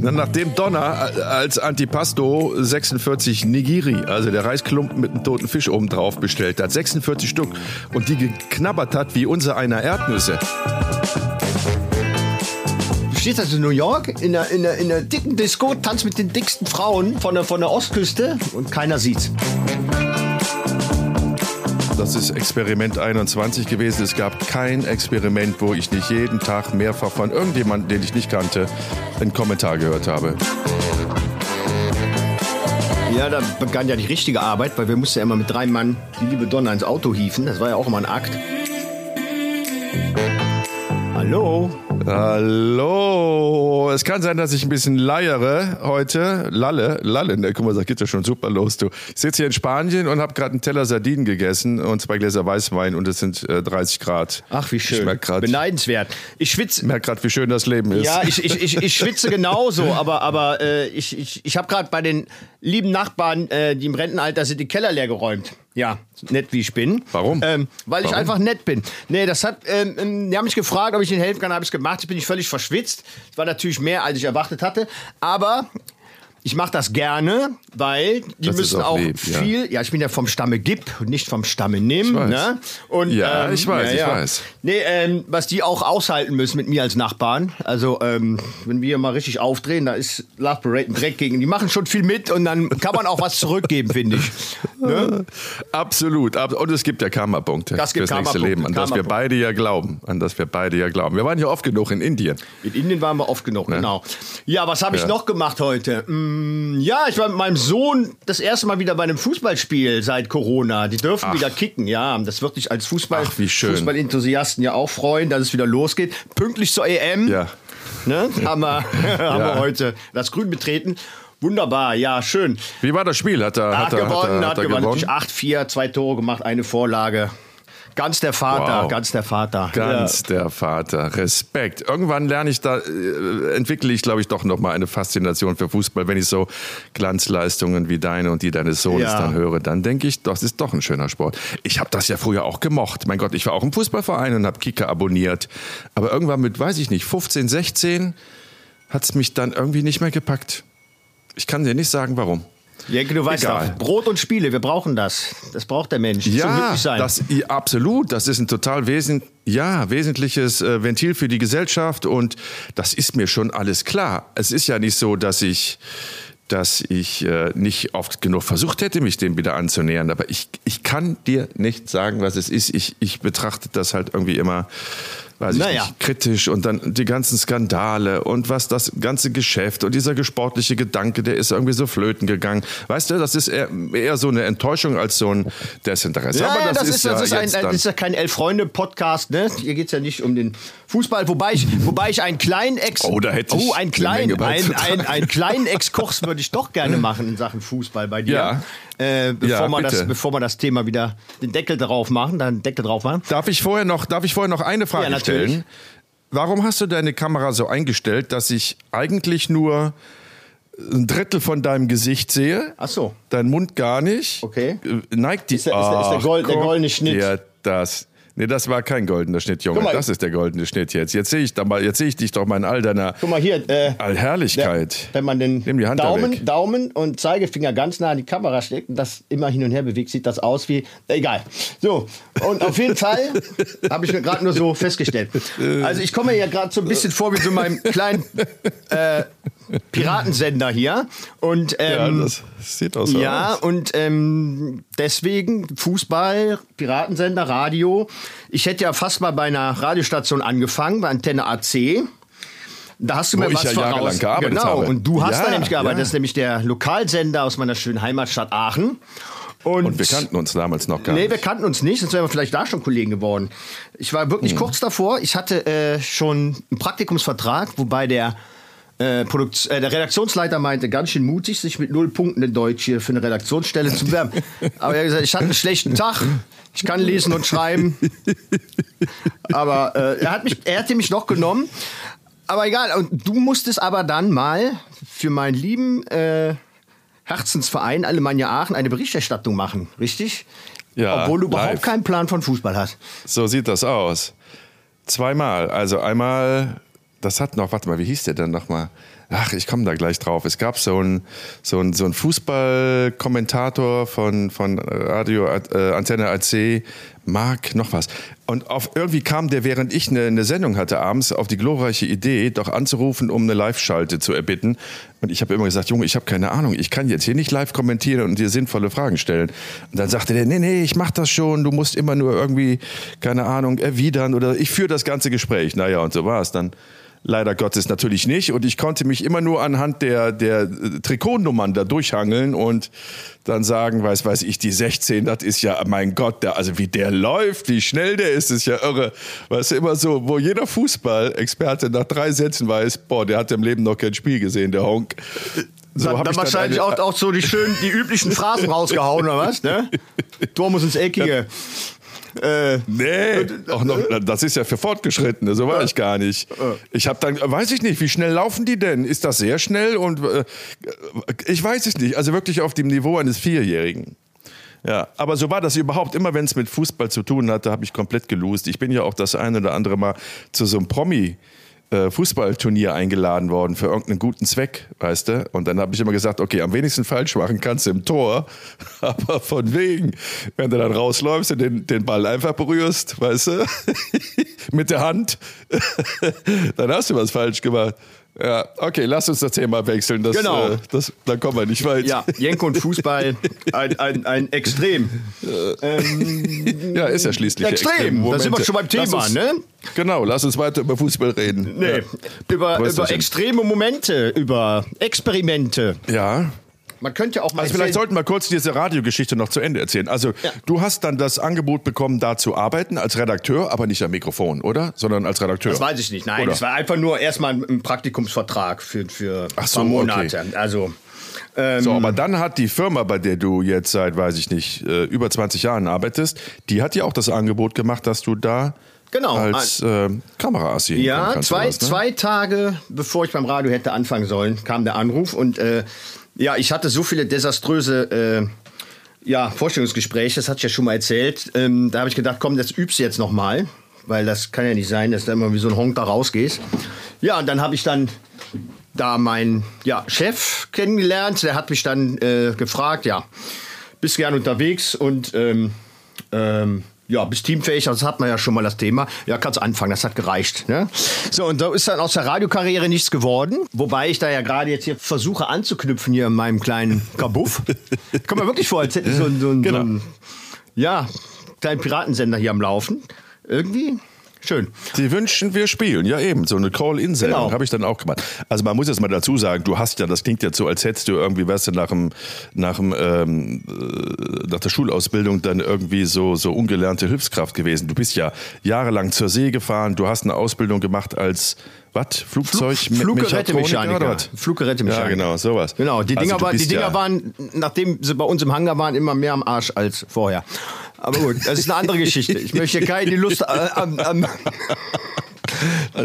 Na, Nachdem Donner äh, als Antipasto 46 Nigiri, also der Reisklumpen mit einem toten Fisch oben drauf bestellt hat, 46 Stück, und die geknabbert hat wie unser einer Erdnüsse. Du stehst also in New York in der, in der, in der dicken Disco, tanzt mit den dicksten Frauen von der, von der Ostküste und keiner sieht's. Das ist Experiment 21 gewesen. Es gab kein Experiment, wo ich nicht jeden Tag mehrfach von irgendjemandem, den ich nicht kannte, einen Kommentar gehört habe. Ja, da begann ja die richtige Arbeit, weil wir mussten ja immer mit drei Mann die liebe Donna ins Auto hieven. Das war ja auch immer ein Akt. Hallo? Hallo. Es kann sein, dass ich ein bisschen leiere heute. Lalle, lalle. Ne, guck mal, das geht ja schon super los, du. Ich sitze hier in Spanien und habe gerade einen Teller Sardinen gegessen und zwei Gläser Weißwein und es sind äh, 30 Grad. Ach, wie schön. Ich merke gerade, Beneidenswert. Ich schwitze. merk grad, wie schön das Leben ist. Ja, ich, ich, ich, ich schwitze genauso, aber, aber äh, ich, ich, ich habe gerade bei den lieben Nachbarn, äh, die im Rentenalter sind, die Keller leer geräumt. Ja, nett wie ich bin. Warum? Ähm, weil ich Warum? einfach nett bin. Nee, das hat, ähm, ähm, die haben mich gefragt, ob ich ihnen helfen kann, habe ich gemacht. Ich bin ich völlig verschwitzt. Es war natürlich mehr, als ich erwartet hatte. Aber ich mache das gerne, weil die Das müssen auch auch lieb, ja. viel. Ja. ich bin ja vom Stamme Gib und nicht vom Stamme Nimm. Ich weiß. Ne? Und, Ja, ich weiß, ich weiß. Nee, ähm, was die auch aushalten müssen mit mir als Nachbarn. Also, ähm, wenn wir mal richtig aufdrehen, da ist Love Parade ein Dreck gegen. Die machen schon viel mit und dann kann man auch was zurückgeben, finde ich. Ne? Absolut. ab- Und es gibt ja Karma-Punkte Das gibt fürs nächste Karma-Punkte, Leben, an das wir beide ja glauben. An das wir beide ja glauben. Wir waren ja oft genug in Indien. In Indien waren wir oft genug, genau. Ja, was habe ich Ja. noch gemacht heute? Mm, ja, ich war mit meinem Sohn das erste Mal wieder bei einem Fußballspiel seit Corona. Die dürfen wieder kicken, ja. Das wird dich als Fußball, Ach, wie schön. Fußballenthusiasten ja auch freuen, dass es wieder losgeht. Pünktlich zur EM. Ja. Ne? Haben, wir, haben wir Ja. heute das Grün betreten. Wunderbar, ja, schön. Wie war das Spiel? Hat er, Hat, hat er, gewonnen, hat hat, er, hat er gewonnen. gewonnen? Natürlich 8-4, zwei Tore gemacht, eine Vorlage. Ganz der Vater, Wow. ganz der Vater. Ganz der Vater. Respekt. Irgendwann lerne ich da, äh, entwickle ich, glaube ich, doch noch mal eine Faszination für Fußball. Wenn ich so Glanzleistungen wie deine und die deines Sohnes Ja. dann höre, dann denke ich, das ist doch ein schöner Sport. Ich habe das ja früher auch gemocht. Mein Gott, ich war auch im Fußballverein und habe Kicker abonniert. Aber irgendwann mit, weiß ich nicht, 15, 16 hat es mich dann irgendwie nicht mehr gepackt. Ich kann dir nicht sagen, warum. Ja, du weißt Egal. doch, Brot und Spiele, wir brauchen das. Das braucht der Mensch zum Ja, glücklich sein. das, ja, absolut. Das ist ein total wesen, ja, wesentliches äh, Ventil für die Gesellschaft und das ist mir schon alles klar. Es ist ja nicht so, dass ich dass ich äh, nicht oft genug versucht hätte, mich dem wieder anzunähern. Aber ich, ich kann dir nicht sagen, was es ist. Ich, ich betrachte das halt irgendwie immer, weiß ich Naja. nicht, kritisch und dann die ganzen Skandale und was das ganze Geschäft und dieser sportliche Gedanke, der ist irgendwie so flöten gegangen. Weißt du, das ist eher, eher so eine Enttäuschung als so ein Desinteresse. ja, Aber ja, das, ist, ja das ist, ein, jetzt das ist ja kein Elf-Freunde-Podcast, ne? Hier geht es ja nicht um den Fußball, wobei ich, wobei ich einen kleinen Ex... Oh, da hätte ich oh, einen eine kleinen, ein, beizutragen. ein, einen kleinen Exkurs würde ich doch gerne machen in Sachen Fußball bei dir. Ja. Äh, bevor, Ja, wir das, bevor wir das Thema wieder den Deckel drauf machen, dann Deckel drauf machen. Darf ich vorher noch, darf ich vorher noch eine Frage Ja, natürlich. stellen? Warum hast du deine Kamera so eingestellt, dass ich eigentlich nur ein Drittel von deinem Gesicht sehe? Ach so. Dein Mund gar nicht. Okay. Äh, Neigt die. Ist der- ist der- ist der Gold- der goldene Schnitt. dir das. Nee, das war kein goldener Schnitt, Junge. Mal. Das ist der goldene Schnitt jetzt. Jetzt sehe ich, da mal, jetzt sehe ich dich doch mal in all deiner Guck mal hier. Äh, Allherrlichkeit. Wenn man den Nimm die Hand da Daumen. Daumen und Zeigefinger ganz nah an die Kamera steckt und das immer hin und her bewegt, sieht das aus wie. Egal. So, und auf jeden Fall habe ich mir gerade nur so festgestellt. Also ich komme mir ja gerade so ein bisschen vor wie so meinem kleinen äh, Piratensender hier. Und Ja, ähm, das sieht auch so ja, aus. und ähm, deswegen Fußball, Piratensender, Radio. Ich hätte ja fast mal bei einer Radiostation angefangen, bei Antenne AC. Da hast du Wo mir ich was ja voraus. gearbeitet genau. habe. Und du hast Ja, da nämlich gearbeitet. ja. Das ist nämlich der Lokalsender aus meiner schönen Heimatstadt Aachen. Und, Und wir kannten uns damals noch gar Nee, nicht. wir kannten uns nicht, sonst wären wir vielleicht da schon Kollegen geworden. Ich war wirklich Hm. kurz davor. Ich hatte äh, schon einen Praktikumsvertrag, wobei der, äh, Produkt, äh, der Redaktionsleiter meinte, ganz schön mutig, sich mit null Punkten in Deutsch hier für eine Redaktionsstelle zu bewerben. Aber er hat gesagt, ich hatte einen schlechten Tag. Ich kann lesen und schreiben. Aber äh, er, hat mich, er hätte mich noch genommen. Aber egal. Und du musstest aber dann mal für meinen lieben äh, Herzensverein Alemannia Aachen eine Berichterstattung machen, richtig? Ja, Obwohl du überhaupt live. keinen Plan von Fußball hast. So sieht das aus. Zweimal. Also einmal, das hat noch, warte mal, wie hieß der denn nochmal? ach, ich komme da gleich drauf. Es gab so einen so so ein Fußballkommentator von, von Radio äh, Antenne AC, Marc, noch was. Und auf, irgendwie kam der, während ich eine, eine Sendung hatte abends, auf die glorreiche Idee, doch anzurufen, um eine Live-Schalte zu erbitten. Und ich habe immer gesagt, Junge, ich habe keine Ahnung, ich kann jetzt hier nicht live kommentieren und dir sinnvolle Fragen stellen. Und dann sagte der, nee, nee, ich mach das schon, du musst immer nur irgendwie, keine Ahnung, erwidern oder ich führe das ganze Gespräch. Naja, und so war es dann. Leider Gottes natürlich nicht. Und ich konnte mich immer nur anhand der, der Trikotnummern da durchhangeln und dann sagen, weiß, weiß ich, die 16, das ist ja, mein Gott, der, also wie der läuft, wie schnell der ist, ist ja irre. Weißt du, immer so, wo jeder Fußballexperte nach drei Sätzen weiß, boah, der hat im Leben noch kein Spiel gesehen, der Honk. So dann, dann wahrscheinlich eine, auch, auch so die schönen, die üblichen Phrasen rausgehauen, oder was? Ne? Tor muss ins Eckige. Äh, nee, auch noch, das ist ja für Fortgeschrittene, so war ich gar nicht. Ich habe dann, weiß ich nicht, wie schnell laufen die denn? Ist das sehr schnell? Und äh, ich weiß es nicht. Also wirklich auf dem Niveau eines Vierjährigen. Ja, aber so war das überhaupt. Immer wenn es mit Fußball zu tun hatte, habe ich komplett gelost. Ich bin ja auch das eine oder andere Mal zu so einem Promi äh, Fußballturnier eingeladen worden für irgendeinen guten Zweck, weißt du? Und dann habe ich immer gesagt, okay, am wenigsten falsch machen kannst du im Tor, aber von wegen, wenn du dann rausläufst und den, den Ball einfach berührst, weißt du, mit der Hand, dann hast du was falsch gemacht. Ja, okay, lass uns das Thema wechseln. Das, genau. Äh, das, dann kommen wir nicht weit. Ja, Jenko und Fußball, ein, ein, ein Extrem. Ähm, ja, ist ja schließlich Extrem. Da sind wir schon beim Thema, uns, ne? Genau, lass uns weiter über Fußball reden. Nee, ja. über, über extreme Momente, über Experimente. Ja. Man könnte auch mal. Also vielleicht sollten wir kurz diese Radiogeschichte noch zu Ende erzählen. Also ja. du hast dann das Angebot bekommen, da zu arbeiten als Redakteur, aber nicht am Mikrofon, oder? Sondern als Redakteur. Das weiß ich nicht. Nein, es war einfach nur erstmal ein Praktikumsvertrag für, für Ach so, Monate. Okay. Also. Ähm, so, aber dann hat die Firma, bei der du jetzt seit, weiß ich nicht, äh, über 20 Jahren arbeitest, die hat dir auch das Angebot gemacht, dass du da Genau. Als äh, Kameraassi. Ja, zwei, was, ne? zwei Tage bevor ich beim Radio hätte anfangen sollen, kam der Anruf und äh, ja, ich hatte so viele desaströse äh, ja, Vorstellungsgespräche, das hatte ich ja schon mal erzählt. Ähm, da habe ich gedacht, komm, das übst du jetzt nochmal, weil das kann ja nicht sein, dass du immer wie so ein Honk da rausgehst. Ja, und dann habe ich dann da meinen ja, Chef kennengelernt. Der hat mich dann äh, gefragt, ja, bist gern unterwegs und ähm, ähm, ja, bist teamfähig, das hat man ja schon mal das Thema. Ja, kannst anfangen, das hat gereicht. Ne? So, und da ist dann aus der Radiokarriere nichts geworden. Wobei ich da ja gerade jetzt hier versuche anzuknüpfen hier in meinem kleinen Kabuff. Kommt mir wirklich vor, als hätte ich so, so, genau. so einen ja, kleinen Piratensender hier am Laufen. Irgendwie Schön. Sie wünschen, wir spielen. Ja, eben. So eine Call-In-Sendung genau. habe ich dann auch gemacht. Also man muss jetzt mal dazu sagen, du hast ja, das klingt jetzt so, als hättest du irgendwie, weißt du, nach, dem, nach, dem, ähm, äh, nach der Schulausbildung dann irgendwie so, so ungelernte Hilfskraft gewesen. Du bist ja jahrelang zur See gefahren, du hast eine Ausbildung gemacht als was? Flugzeug? Flug, Fluggerätemechaniker. Fluggerätemechaniker. Ja, genau, sowas. Genau, die Dinger, also, war, die Dinger ja waren, nachdem sie bei uns im Hangar waren, immer mehr am Arsch als vorher. Aber gut, das ist eine andere Geschichte. Ich möchte keine Lust am, am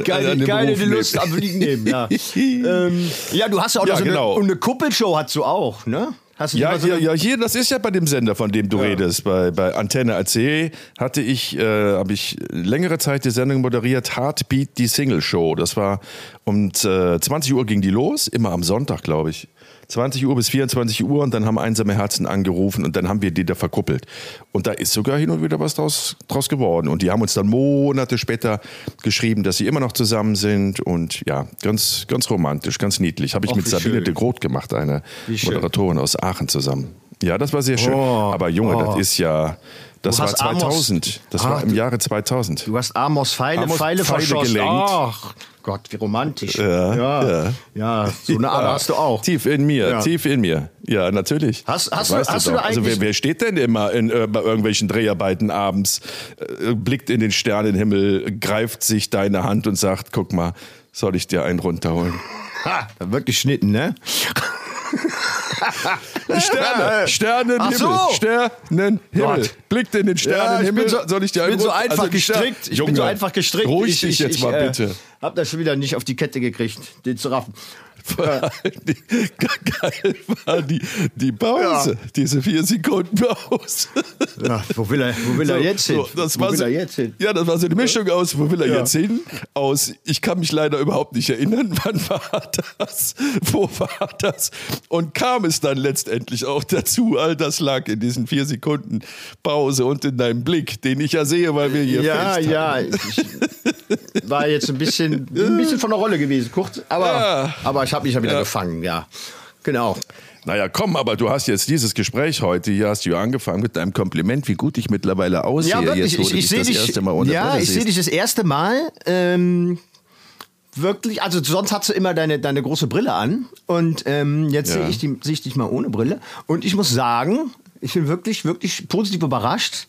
keine, keine die Lust am Fliegen nehmen. Ja. ähm, ja, du hast ja auch ja, so genau. eine, eine Kuppelshow hast du auch, ne? Hast du ja, so ja, ja, hier, das ist ja bei dem Sender, von dem du ja. redest. Bei, bei Antenne AC hatte ich, äh, habe ich längere Zeit die Sendung moderiert, Heartbeat, die Single Show. Das war um äh, 20 Uhr ging die los, immer am Sonntag, glaube ich. 20 Uhr bis 24 Uhr und dann haben einsame Herzen angerufen und dann haben wir die da verkuppelt. Und da ist sogar hin und wieder was draus, draus geworden. Und die haben uns dann Monate später geschrieben, dass sie immer noch zusammen sind und ja, ganz, ganz romantisch, ganz niedlich. Habe ich Och, mit Sabine schön. de Groot gemacht, eine Moderatorin aus Aachen zusammen. Ja, das war sehr schön. Oh, Aber Junge, oh. das ist ja, das war 2000. Amos, das ah, war im Jahre 2000. Du hast Amos Pfeile, Amos Pfeile, Pfeile verschossen. Gelenkt. Ach Gott, wie romantisch. Ja, ja. ja. ja so eine Art ja. hast du auch. Tief in mir, tief in mir. Ja, natürlich. Hast, hast du, hast du, du Also wer, wer, steht denn immer in, äh, bei irgendwelchen Dreharbeiten abends, äh, blickt in den Sternenhimmel, greift sich deine Hand und sagt, guck mal, soll ich dir einen runterholen? Ha, wirklich schnitten, ne? Sterne, Sternenhimmel, so. Sternenhimmel. Blickt in den Sternenhimmel. Ja, so, Soll ich dir ich bin so einfach also gestrickt. Ich Junge, bin so einfach gestrickt. Ruhig dich jetzt mal äh, bitte. hab das schon wieder nicht auf die Kette gekriegt, den zu raffen. Die, geil war die, die Pause, ja. diese vier Sekunden Pause. Ja, wo will er, wo will er jetzt hin? So, das wo war will so, er jetzt hin? Ja, das war so eine Mischung aus, wo will er Ja. jetzt hin? Aus, ich kann mich leider überhaupt nicht erinnern, wann war das? Wo war das? Und kam es dann letztendlich auch dazu? All das lag in diesen vier Sekunden Pause und in deinem Blick, den ich ja sehe, weil wir hier Ja, ja. Ich war jetzt ein bisschen, ein bisschen von der Rolle gewesen, kurz. Aber, aber ich habe mich ja wieder Ja. gefangen, ja. Genau. Naja, komm, aber du hast jetzt dieses Gespräch heute, hier hast du ja angefangen mit deinem Kompliment, wie gut ich mittlerweile aussehe, Ja, wirklich. jetzt, Ich, ich sehe das dich. erste Mal ohne ja, ich sehe dich das erste Mal. Ähm, wirklich, also sonst hast du immer deine, deine große Brille an. Und ähm, jetzt Ja. sehe ich, die- sehe ich dich mal ohne Brille. Und ich muss sagen, ich bin wirklich, wirklich positiv überrascht.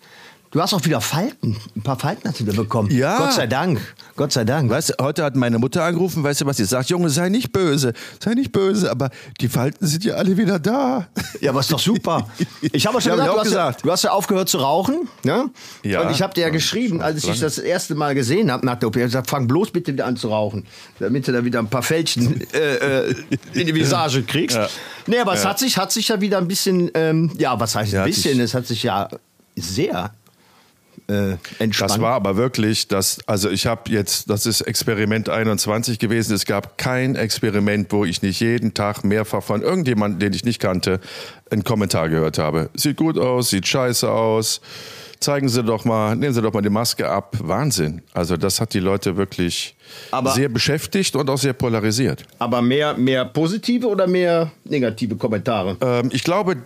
Du hast auch wieder Falten. Ein paar Falten hast du wieder bekommen. Ja. Gott sei Dank. Gott sei Dank. Weißt du, heute hat meine Mutter angerufen, weißt du was sie sagt? Junge, sei nicht böse, sei nicht böse, aber die Falten sind ja alle wieder da. Ja, aber ist doch super. Ich habe auch schon Ja, hab gesagt, auch du, hast ja, gesagt. du hast ja aufgehört zu rauchen. Ne? Ja. Und ich habe dir ja geschrieben, als ich das erste Mal gesehen habe nach der OP, ich hab gesagt, fang bloß bitte wieder an zu rauchen, damit du da wieder ein paar Fältchen äh, äh, in die Visage kriegst. Ja. Nee, aber es hat sich, hat sich ja wieder ein bisschen, ähm, ja, was heißt ein bisschen? sich- Es hat sich ja sehr äh, entspannt. Das war aber wirklich, das, also ich habe jetzt, das ist Experiment 21 gewesen. Es gab kein Experiment, wo ich nicht jeden Tag mehrfach von irgendjemandem, den ich nicht kannte, einen Kommentar gehört habe. Sieht gut aus, sieht scheiße aus. Zeigen Sie doch mal, nehmen Sie doch mal die Maske ab. Wahnsinn. Also das hat die Leute wirklich Aber- sehr beschäftigt und auch sehr polarisiert. aber mehr, mehr positive oder mehr negative Kommentare? Ähm, ich glaube,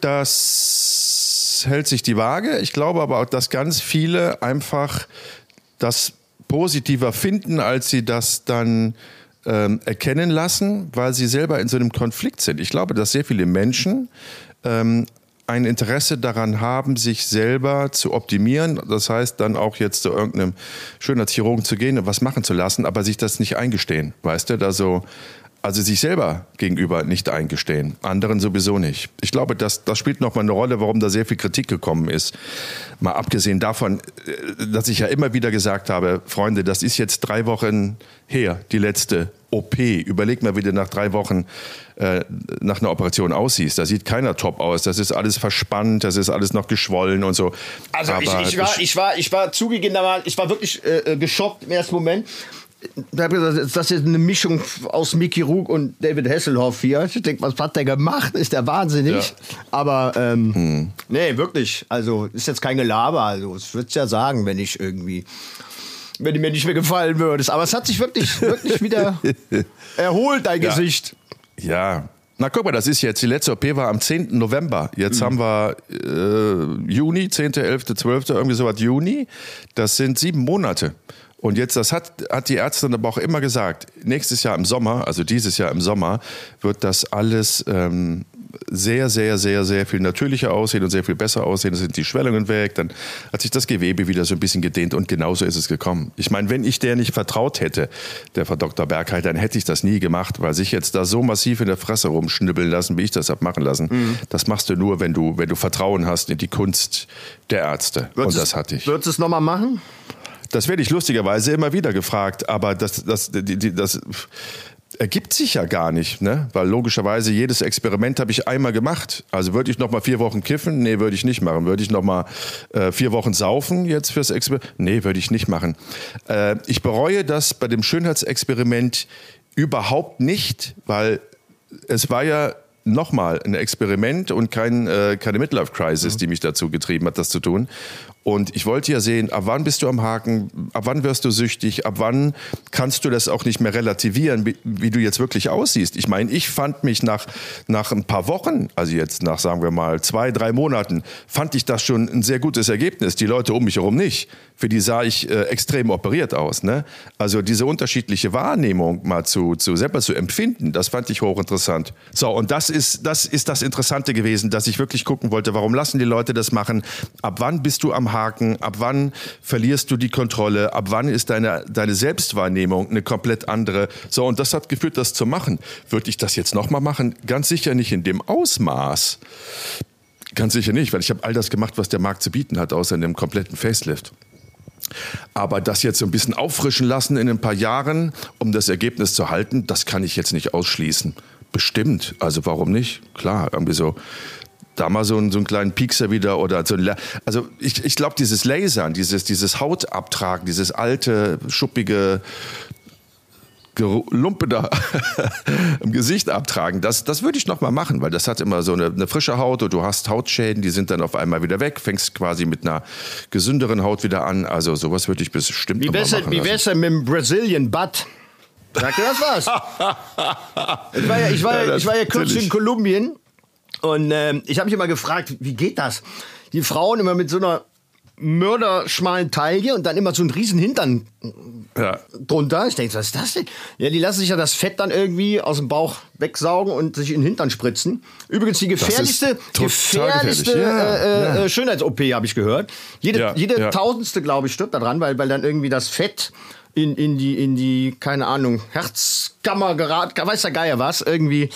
hält sich die Waage. Ich glaube aber auch, dass ganz viele einfach das positiver finden, als sie das dann ähm, erkennen lassen, weil sie selber in so einem Konflikt sind. Ich glaube, dass sehr viele Menschen ähm, ein Interesse daran haben, sich selber zu optimieren. Das heißt, dann auch jetzt zu irgendeinem Schönheitschirurgen zu gehen und was machen zu lassen, aber sich das nicht eingestehen. Weißt du, da so, also sich selber gegenüber nicht eingestehen, anderen sowieso nicht. Ich glaube, das, das spielt nochmal eine Rolle, warum da sehr viel Kritik gekommen ist. Mal abgesehen davon, äh, dass ich ja immer wieder gesagt habe, Freunde, das ist jetzt drei Wochen her, die letzte OP. Überleg mal, wie du nach drei Wochen äh, nach einer Operation aussiehst. Da sieht keiner top aus. Das ist alles verspannt, das ist alles noch geschwollen und so. Also ich, ich, war, ich, war, ich war zugegebenermaßen, ich war wirklich äh, äh, geschockt im ersten Moment. Ich gesagt, Das ist eine Mischung aus Mickey Rook und David Hasselhoff hier. Ich denke, was hat der gemacht? Ist der wahnsinnig? Ja. Aber ähm, nee, wirklich. Also ist jetzt kein Gelaber. Also ich würde es ja sagen, wenn ich irgendwie, wenn du mir nicht mehr gefallen würdest. Aber es hat sich wirklich, wirklich wieder erholt, dein Ja. Gesicht. Ja. Na guck mal, das ist jetzt, die letzte OP war am 10. November. Jetzt haben wir äh, Juni, 10., 11., 12., irgendwie sowas Juni. Das sind sieben Monate. Und jetzt, das hat, hat die Ärztin aber auch immer gesagt, nächstes Jahr im Sommer, also dieses Jahr im Sommer, wird das alles ähm, sehr, sehr, sehr, sehr viel natürlicher aussehen und sehr viel besser aussehen. Da sind die Schwellungen weg, dann hat sich das Gewebe wieder so ein bisschen gedehnt und genauso ist es gekommen. Ich meine, wenn ich der nicht vertraut hätte, der Frau Dr. Bergheit, dann hätte ich das nie gemacht, weil sich jetzt da so massiv in der Fresse rumschnibbeln lassen, wie ich das habe machen lassen, das machst du nur, wenn du, wenn du Vertrauen hast in die Kunst der Ärzte. und das hatte ich. Würdest du es nochmal machen? Das werde ich lustigerweise immer wieder gefragt, aber das, das, die, die, das ergibt sich ja gar nicht, ne? Weil logischerweise jedes Experiment habe ich einmal gemacht. Also würde ich noch mal vier Wochen kiffen? Nee, würde ich nicht machen. Würde ich noch mal äh, vier Wochen saufen jetzt fürs Experiment? Nee, würde ich nicht machen. Äh, ich bereue das bei dem Schönheitsexperiment überhaupt nicht, weil es war ja nochmal ein Experiment und kein, äh, keine Midlife-Crisis, die mich dazu getrieben hat, das zu tun. Und ich wollte ja sehen, ab wann bist du am Haken, ab wann wirst du süchtig, ab wann kannst du das auch nicht mehr relativieren, wie, wie du jetzt wirklich aussiehst. Ich meine, ich fand mich nach, nach ein paar Wochen, also jetzt nach, sagen wir mal, zwei, drei Monaten, fand ich das schon ein sehr gutes Ergebnis. Die Leute um mich herum nicht. Für die sah ich äh, extrem operiert aus. Ne? Also diese unterschiedliche Wahrnehmung mal zu, zu selber zu empfinden, das fand ich hochinteressant. So, und das ist, das ist das Interessante gewesen, dass ich wirklich gucken wollte, warum lassen die Leute das machen? Ab wann bist du am Haken? Ab wann verlierst du die Kontrolle? Ab wann ist deine, deine Selbstwahrnehmung eine komplett andere? So, und das hat geführt, das zu machen. Würde ich das jetzt nochmal machen? Ganz sicher nicht in dem Ausmaß. Ganz sicher nicht, weil ich habe all das gemacht, was der Markt zu bieten hat, außer in einem kompletten Facelift. Aber das jetzt so ein bisschen auffrischen lassen in ein paar Jahren, um das Ergebnis zu halten, das kann ich jetzt nicht ausschließen. Bestimmt. Also warum nicht? Klar, irgendwie so. Da mal so einen, so einen kleinen Piekser wieder oder so ein, also ich, ich glaube, dieses Lasern, dieses, dieses Hautabtragen, dieses alte, schuppige Lumpe da im Gesicht abtragen, das, das würde ich noch mal machen, weil das hat immer so eine, eine, frische Haut und du hast Hautschäden, die sind dann auf einmal wieder weg, fängst quasi mit einer gesünderen Haut wieder an. Also sowas würde ich bestimmt wie mal machen. Wie wär's denn mit dem Brazilian Butt? Sagt ihr das was? ich war ja, ich war, ja, ich war ja kürzlich in Kolumbien und ähm, ich habe mich immer gefragt, wie geht das? Die Frauen immer mit so einer mörderschmalen Taille und dann immer so einen riesen Hintern ja. drunter. Ich denke, was ist das denn? Ja, die lassen sich ja das Fett dann irgendwie aus dem Bauch wegsaugen und sich in den Hintern spritzen. Übrigens die gefährlichste, gefährlichste ja, äh, ja. Äh, Schönheits-OP habe ich gehört. Jede, jede Tausendste, glaube ich, stirbt daran, weil, weil dann irgendwie das Fett in, in, die, in die, keine Ahnung, Herzkammer geraten, weiß der Geier was, irgendwie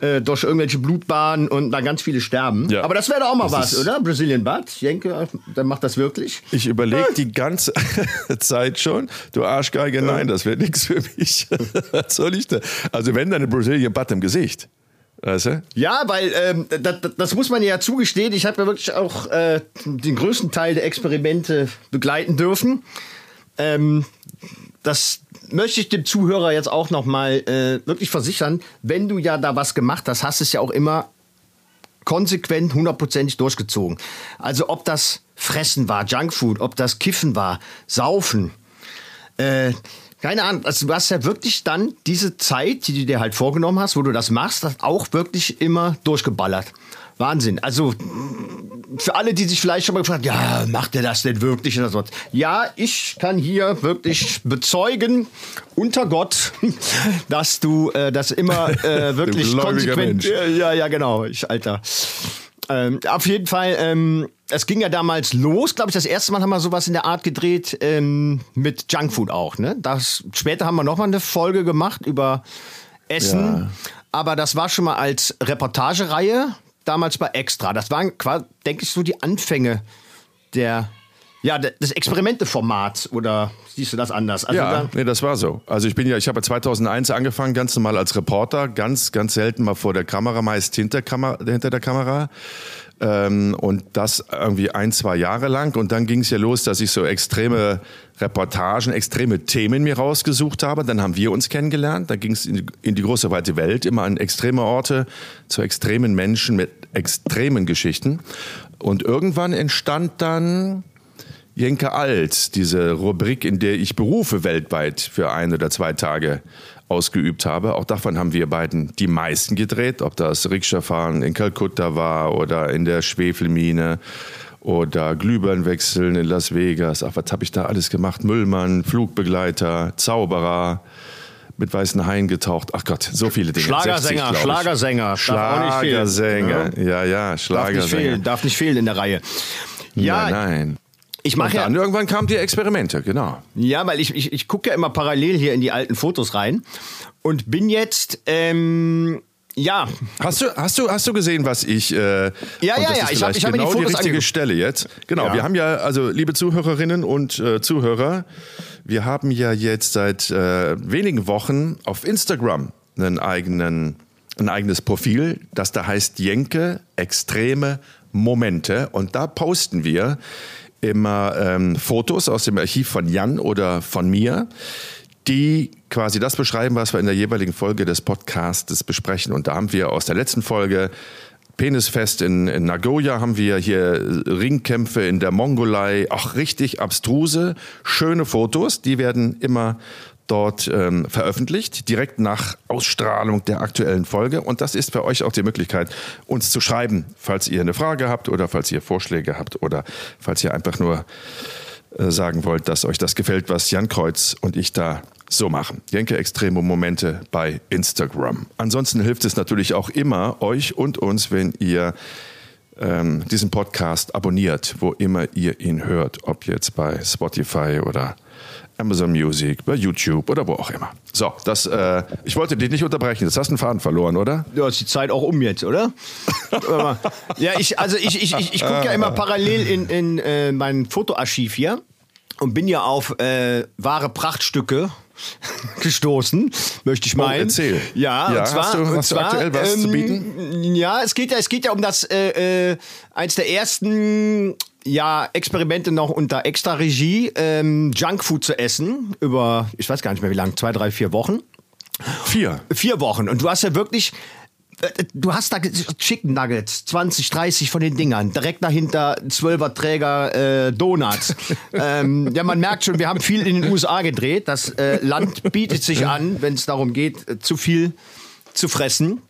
äh, durch irgendwelche Blutbahnen und da ganz viele sterben. Ja. Aber das wäre doch auch mal das was, oder? Brazilian Butt. Jenke, der macht das wirklich. Ich überlege die ganze Zeit schon, du Arschgeige, nein, das wäre nichts für mich. was soll ich da? Also wenn, dann eine Brazilian Butt im Gesicht. Weißt du? Ja, weil ähm, das, das, muss man ja zugestehen. Ich habe ja wirklich auch äh, den größten Teil der Experimente begleiten dürfen. Ähm, das möchte ich dem Zuhörer jetzt auch noch mal äh, wirklich versichern, wenn du ja da was gemacht hast, hast du es ja auch immer konsequent, hundertprozentig durchgezogen. Also ob das Fressen war, Junkfood, ob das Kiffen war, Saufen, äh, keine Ahnung, also du hast ja wirklich dann diese Zeit, die du dir halt vorgenommen hast, wo du das machst, das auch wirklich immer durchgeballert. Wahnsinn. Also für alle, die sich vielleicht schon mal gefragt haben, ja, macht er das denn wirklich oder so? Ja, ich kann hier wirklich bezeugen, unter Gott, dass du äh, das immer äh, wirklich konsequent. Ja, ja, genau. Ich, Alter. Ähm, auf jeden Fall, ähm, es ging ja damals los, glaube ich, das erste Mal haben wir sowas in der Art gedreht ähm, mit Junkfood auch. Ne? Das, später haben wir noch mal eine Folge gemacht über Essen, ja. aber das war schon mal als Reportagereihe damals bei Extra. Das waren, denke ich, so die Anfänge der ja, des Experimenteformats oder siehst du das anders? Also ja, nee, das war so. Also ich bin ja, ich habe 2001 angefangen, ganz normal als Reporter, ganz, ganz selten mal vor der Kamera, meist hinter, Kamera, hinter der Kamera. Ähm, und das irgendwie ein, zwei Jahre lang. Und dann ging es ja los, dass ich so extreme Reportagen, extreme Themen mir rausgesucht habe. Dann haben wir uns kennengelernt. Da ging es in, in, die große weite Welt, immer an extreme Orte, zu extremen Menschen mit extremen Geschichten. Und irgendwann entstand dann Jenke Alt, diese Rubrik, in der ich Berufe weltweit für ein oder zwei Tage ausgeübt habe. Auch davon haben wir beiden die meisten gedreht, ob das Rikscha-Fahren in Kalkutta war oder in der Schwefelmine oder Glühbirnen wechseln in Las Vegas. Ach, was habe ich da alles gemacht? Müllmann, Flugbegleiter, Zauberer mit weißen Haien getaucht. Ach Gott, so viele Dinge. Schlagersänger, 60, Schlagersänger. Schlagersänger, ja, ja, Schlagersänger. Darf nicht fehlen, darf nicht fehlen in der Reihe. Ja, nein, nein. Ich mache ja, irgendwann kamen die Experimente, genau. Ja, weil ich, ich, ich gucke ja immer parallel hier in die alten Fotos rein und bin jetzt ähm, ja. Hast du, hast du, hast du gesehen, was ich? Äh, ja, ja, ja. Ich habe ich hab genau die, die richtige angeguckt. Stelle jetzt. Genau. Ja. Wir haben ja, also liebe Zuhörerinnen und äh, Zuhörer, wir haben ja jetzt seit äh, wenigen Wochen auf Instagram einen eigenen, ein eigenes Profil, das da heißt Jenke extreme Momente und da posten wir immer ähm, Fotos aus dem Archiv von Jan oder von mir, die quasi das beschreiben, was wir in der jeweiligen Folge des Podcasts besprechen. Und da haben wir aus der letzten Folge Penisfest in, in Nagoya haben wir hier Ringkämpfe in der Mongolei, auch richtig abstruse, schöne Fotos, die werden immer dort ähm, veröffentlicht, direkt nach Ausstrahlung der aktuellen Folge. Und das ist für euch auch die Möglichkeit, uns zu schreiben, falls ihr eine Frage habt oder falls ihr Vorschläge habt oder falls ihr einfach nur äh, sagen wollt, dass euch das gefällt, was Jan Kreuz und ich da so machen. Jenke Extreme Momente bei Instagram. Ansonsten hilft es natürlich auch immer euch und uns, wenn ihr ähm, diesen Podcast abonniert, wo immer ihr ihn hört, ob jetzt bei Spotify oder Amazon Music, bei YouTube oder wo auch immer. So, das, äh, ich wollte dich nicht unterbrechen. Das hast du einen Faden verloren, oder? Ja, ist die Zeit auch um jetzt, oder? ja, ich, also ich, ich, ich, ich gucke ja immer parallel in, in äh, mein Fotoarchiv hier. und bin ja auf äh, wahre Prachtstücke gestoßen, möchte ich meinen. Oh, erzähl. Ja, Ja, und zwar, hast du- hast du zwar, aktuell was zu bieten? Ja, es geht ja, es geht ja um das äh, äh, eins der ersten ja, Experimente noch unter extra Regie, ähm, Junkfood zu essen über, ich weiß gar nicht mehr wie lange, zwei, drei, vier Wochen. Vier. Vier Wochen. Und du hast ja wirklich. Äh, Du hast da Chicken Nuggets, 20, 30 von den Dingern. Direkt dahinter 12er Träger äh, Donuts. ähm, ja, man merkt schon, wir haben viel in den USA gedreht. Das äh, Land bietet sich an, wenn es darum geht, äh, zu viel zu fressen.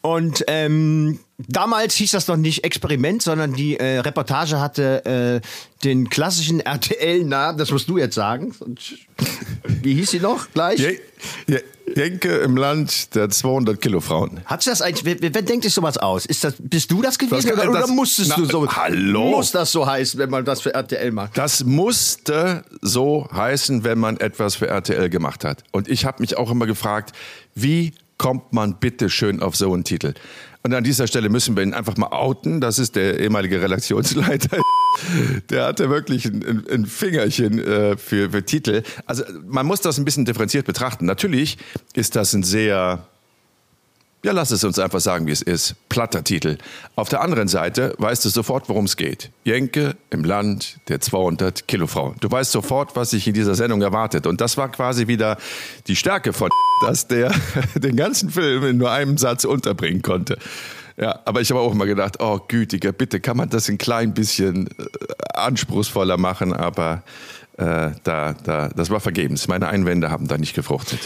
Und ähm, damals hieß das noch nicht Experiment, sondern die äh, Reportage hatte äh, den klassischen RTL-Namen, das musst du jetzt sagen. Sonst- Wie hieß sie noch gleich? Je, Je, Jenke im Land der 200 Kilo Frauen. Hat das eigentlich, wer, wer denkt sich sowas aus? Ist das, bist du das gewesen Das- oder, oder das- musstest na, du so? hallo? Muss das so heißen, wenn man das für RTL macht? Das musste so heißen, wenn man etwas für RTL gemacht hat. Und ich habe mich auch immer gefragt, wie kommt man bitte schön auf so einen Titel? Und an dieser Stelle müssen wir ihn einfach mal outen. Das ist der ehemalige Redaktionsleiter. Der hatte wirklich ein, ein, Fingerchen äh, für, für Titel. Also man muss das ein bisschen differenziert betrachten. Natürlich ist das ein sehr ja, lass es uns einfach sagen, wie es ist. Platter Titel. Auf der anderen Seite weißt du sofort, worum es geht. Jenke im Land der 200 Kilo Frau. Du weißt sofort, was sich in dieser Sendung erwartet. Und das war quasi wieder die Stärke von, dass der den ganzen Film in nur einem Satz unterbringen konnte. Ja, aber ich habe auch immer gedacht, oh gütiger, bitte kann man das ein klein bisschen äh, anspruchsvoller machen, aber äh, da, da, das war vergebens. Meine Einwände haben da nicht gefruchtet.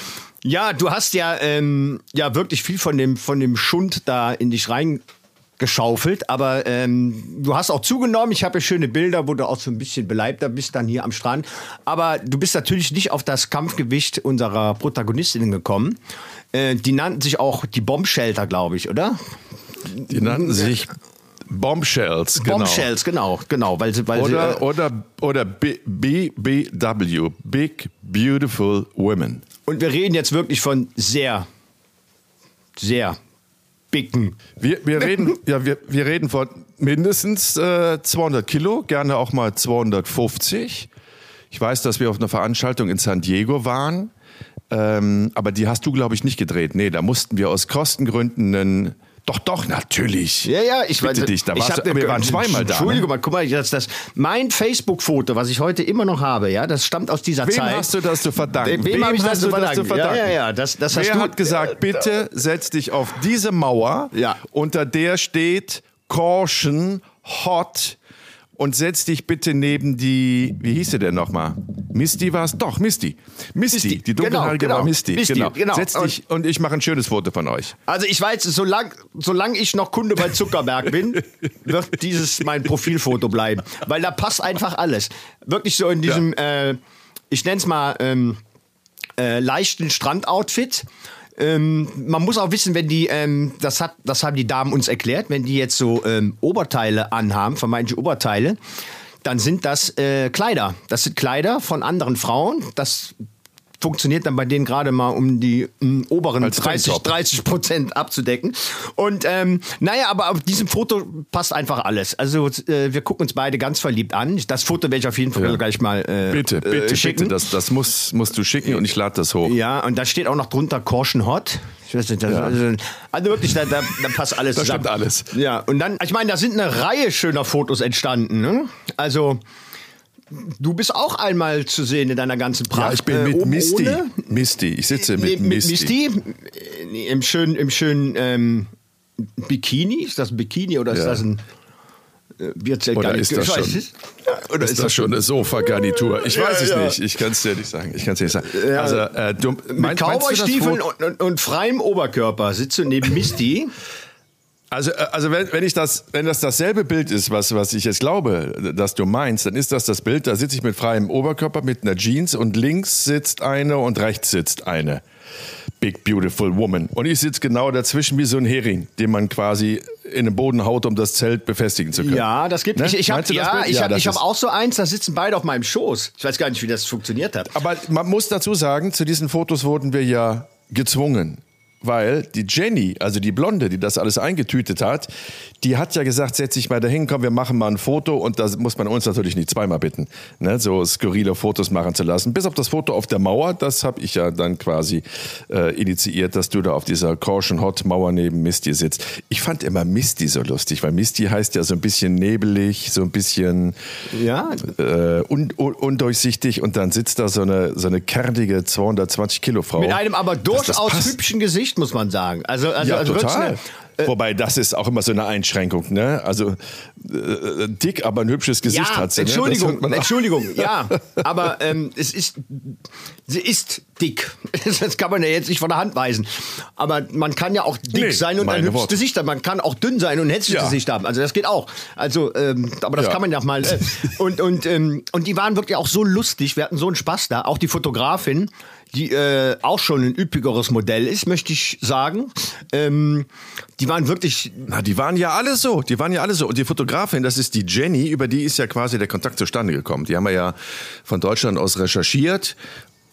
Ja, du hast ja, ähm, ja wirklich viel von dem, von dem Schund da in dich reingeschaufelt, aber ähm, du hast auch zugenommen. Ich habe ja schöne Bilder, wo du auch so ein bisschen beleibter bist, dann hier am Strand. Aber du bist natürlich nicht auf das Kampfgewicht unserer Protagonistinnen gekommen. Äh, die nannten sich auch die Bombshelter, glaube ich, oder? Die nannten sich Bombshells, genau. Bombshells, genau, genau, weil sie, weil Oder, sie, äh, oder, oder B- BBW, Big Beautiful Women. Und wir reden jetzt wirklich von sehr, sehr bicken. Wir, wir, reden, ja, wir, wir reden von mindestens äh, 200 Kilo, gerne auch mal 250. Ich weiß, dass wir auf einer Veranstaltung in San Diego waren, ähm, aber die hast du, glaube ich, nicht gedreht. Nee, da mussten wir aus Kostengründen einen. Doch, doch, natürlich. Ja, ja, ich Bitte weiß, dich, da ich warst hab- du, wir waren zweimal da. Entschuldigung, Ne? mal, guck mal, das, das, mein Facebook-Foto, was ich heute immer noch habe, ja, das stammt aus dieser Wem Zeit. hast du das zu verdanken? Wem, hab ich das hast zu du verdanken? Ja, ja, ja, das, das hast Wer du, hat gesagt, bitte setz dich auf diese Mauer, Ja. unter der steht Caution, Hot und setz dich bitte neben die, wie hieß sie denn nochmal? Misty war es? Doch, Misty. Misty, Misty, die dunkelhaarige genau, war genau. Misty. Misty, genau. genau. Setz dich und ich mache ein schönes Foto von euch. Also ich weiß, solange solang ich noch Kunde bei Zuckerberg bin, wird dieses mein Profilfoto bleiben. Weil da passt einfach alles. Wirklich so in diesem, äh, ich nenne es mal, ähm, äh, leichten Strandoutfit. Ähm, man muss auch wissen, wenn die, ähm, das, hat, das haben die Damen uns erklärt, wenn die jetzt so ähm, Oberteile anhaben, vermeintliche Oberteile, dann sind das äh, Kleider. Das sind Kleider von anderen Frauen. Das funktioniert dann bei denen gerade mal, um die ähm, oberen Als 30, Tanktop. 30 Prozent abzudecken. Und ähm, naja, aber auf diesem Foto passt einfach alles. Also äh, wir gucken uns beide ganz verliebt an. Das Foto werde ich auf jeden Fall Ja. gleich mal äh, Bitte, bitte, äh, schicken. bitte, das, das muss, musst du schicken und ich lade das hoch. Ja, und da steht auch noch drunter Caution Hot. Ich weiß nicht, das, also, also wirklich, da, da, da passt alles Da zusammen. stimmt alles. Ja, und dann, ich meine, da sind eine Reihe schöner Fotos entstanden. Ne? Also, du bist auch einmal zu sehen in deiner ganzen Pracht. Ja, ich bin Äh, mit oben Misty. ohne, Misty, ich sitze mit, neben- Misty. Misty. äh, Im schönen, im schönen ähm, Bikini. Ist das ein Bikini oder ist Ja. das ein. Äh, wird ja Oder ist das schon- nicht. Oder ist das schon eine Sofa-Garnitur? Ich Ja, weiß es ja. nicht. Ich kann es dir nicht sagen. Ich kann es dir nicht sagen. Ja. Also, äh, du, Mit du das Cowboy-Stiefeln und, und, und freiem Oberkörper sitzt du neben Misty. Also, äh, also wenn, wenn ich das, wenn das dasselbe Bild ist, was, was ich jetzt glaube, dass du meinst, dann ist das das Bild, da sitze ich mit freiem Oberkörper, mit einer Jeans und links sitzt eine und rechts sitzt eine. Big Beautiful Woman. Und ich sitze genau dazwischen wie so ein Hering, den man quasi in den Boden haut, um das Zelt befestigen zu können. Ja, das gibt Ne? Ich, ich habe das ja, ich Ja, hab, hab auch so eins, da sitzen beide auf meinem Schoß. Ich weiß gar nicht, wie das funktioniert hat. Aber man muss dazu sagen, zu diesen Fotos wurden wir ja gezwungen. Weil die Jenny, also die Blonde, die das alles eingetütet hat, die hat ja gesagt, setz dich mal dahin, komm, wir machen mal ein Foto und da muss man uns natürlich nicht zweimal bitten, ne, so skurrile Fotos machen zu lassen. Bis auf das Foto auf der Mauer, das habe ich ja dann quasi äh, initiiert, dass du da auf dieser Caution Hot Mauer neben Misty sitzt. Ich fand immer Misty so lustig, weil Misty heißt ja so ein bisschen nebelig, so ein bisschen Ja. äh, un, un, undurchsichtig und dann sitzt da so eine, so eine kerdige 220 Kilo Frau. Mit einem aber durchaus hübschen Gesicht, muss man sagen. Also, also, Ja, also total. eine- Wobei, das ist auch immer so eine Einschränkung, ne? Also äh, dick, aber ein hübsches Gesicht ja, hat sie. Ne? Entschuldigung, auch. Entschuldigung, ja, aber ähm, es ist, sie ist dick. Das kann man ja jetzt nicht von der Hand weisen. Aber man kann ja auch dick Nee, sein und ein hübsches Worte. Gesicht haben. Man kann auch dünn sein und ein hässliches Ja. Gesicht haben. Also das geht auch. Also, ähm, aber das Ja. kann man ja mal. Äh, und und ähm, und die waren wirklich auch so lustig. Wir hatten so einen Spaß da. Auch die Fotografin. Die äh, auch schon ein üppigeres Modell ist, möchte ich sagen. Ähm, die waren wirklich Na, die waren ja alle so. Die waren ja alle so. Und die Fotografin, das ist die Jenny, über die ist ja quasi der Kontakt zustande gekommen. Die haben wir ja von Deutschland aus recherchiert,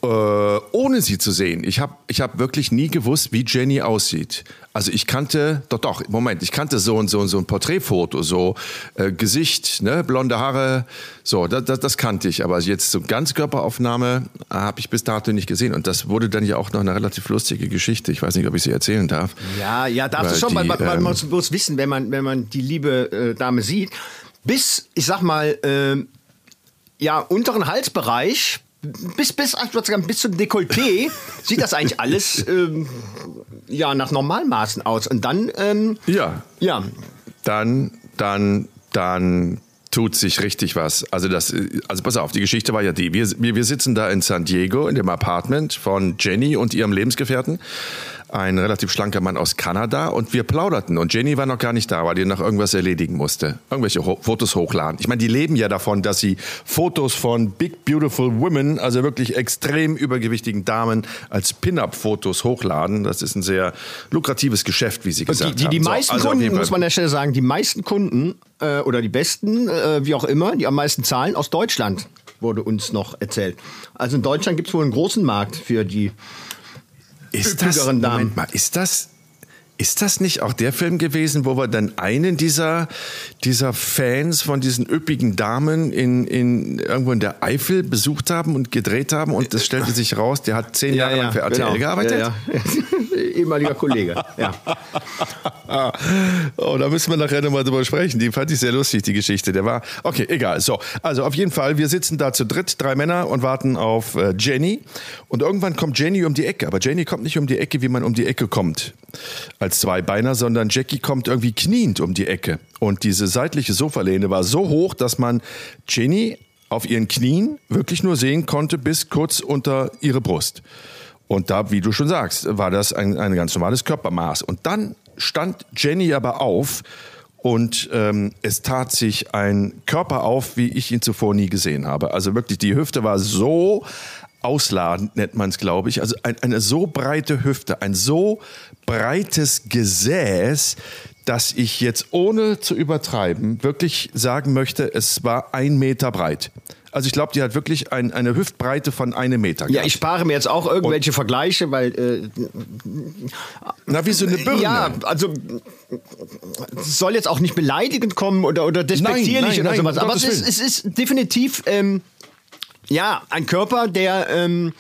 äh, ohne sie zu sehen. Ich habe ich hab wirklich nie gewusst, wie Jenny aussieht. Also ich kannte, doch, doch, Moment, ich kannte so ein, so ein, so ein Porträtfoto, so äh, Gesicht, ne, blonde Haare, so, das, das, das kannte ich. Aber jetzt so Ganzkörperaufnahme äh, habe ich bis dato nicht gesehen. Und das wurde dann ja auch noch eine relativ lustige Geschichte. Ich weiß nicht, ob ich sie erzählen darf. Ja, ja, darfst Weil du schon, weil die, man, man ähm, muss bloß wissen, wenn man, wenn man die liebe äh, Dame sieht, bis, ich sag mal, ähm, ja, unteren Halsbereich, bis, bis, ich würd sagen, bis zum Dekolleté, sieht das eigentlich alles ähm, ja, nach Normalmaßen aus. Und dann, ähm, Ja, ja, dann, dann, dann tut sich richtig was. Also das, also pass auf, die Geschichte war ja die. Wir, wir, wir sitzen da in San Diego in dem Apartment von Jenny und ihrem Lebensgefährten. Ein relativ schlanker Mann aus Kanada und wir plauderten. Und Jenny war noch gar nicht da, weil die noch irgendwas erledigen musste. Irgendwelche Ho Fotos hochladen. Ich meine, die leben ja davon, dass sie Fotos von Big Beautiful Women, also wirklich extrem übergewichtigen Damen, als Pin-Up-Fotos hochladen. Das ist ein sehr lukratives Geschäft, wie sie die, gesagt die, die haben. So, meisten also auf jeden Kunden, muss man an der Stelle sagen, die meisten Kunden äh, oder die besten, äh, wie auch immer, die am meisten zahlen, aus Deutschland, wurde uns noch erzählt. Also in Deutschland gibt es wohl einen großen Markt für die Ist das, Damen. Moment mal, ist das, ist das nicht auch der Film gewesen, wo wir dann einen dieser, dieser Fans von diesen üppigen Damen in, in, irgendwo in der Eifel besucht haben und gedreht haben und es stellte sich raus, der hat zehn Jahre lang für RTL genau. gearbeitet? Ja, ja. Ehemaliger Kollege. Ja. Oh, da müssen wir nachher nochmal drüber sprechen. Die fand ich sehr lustig, die Geschichte. Der war, okay, egal. So, also auf jeden Fall, wir sitzen da zu dritt, drei Männer und warten auf äh, Jenny. Und irgendwann kommt Jenny um die Ecke. Aber Jenny kommt nicht um die Ecke, wie man um die Ecke kommt. Als Zweibeiner, sondern Jackie kommt irgendwie kniend um die Ecke. Und diese seitliche Sofalehne war so hoch, dass man Jenny auf ihren Knien wirklich nur sehen konnte bis kurz unter ihre Brust. Und da, wie du schon sagst, war das ein, ein ganz normales Körpermaß. Und dann stand Jenny aber auf und ähm, es tat sich ein Körper auf, wie ich ihn zuvor nie gesehen habe. Also wirklich, die Hüfte war so ausladend, nennt man es, glaube ich. Also ein, eine so breite Hüfte, ein so breites Gesäß, dass ich jetzt ohne zu übertreiben wirklich sagen möchte, es war ein Meter breit. Also ich glaube, die hat wirklich ein, eine Hüftbreite von einem Meter. ja, gehabt. ich spare mir jetzt auch irgendwelche Vergleiche, weil äh, Na, wie so eine Birne. ja, also es soll jetzt auch nicht beleidigend kommen oder, oder despektierlich Nein, nein, oder nein, sowas. um Aber es ist, es ist definitiv ähm, ja ein Körper, der ähm,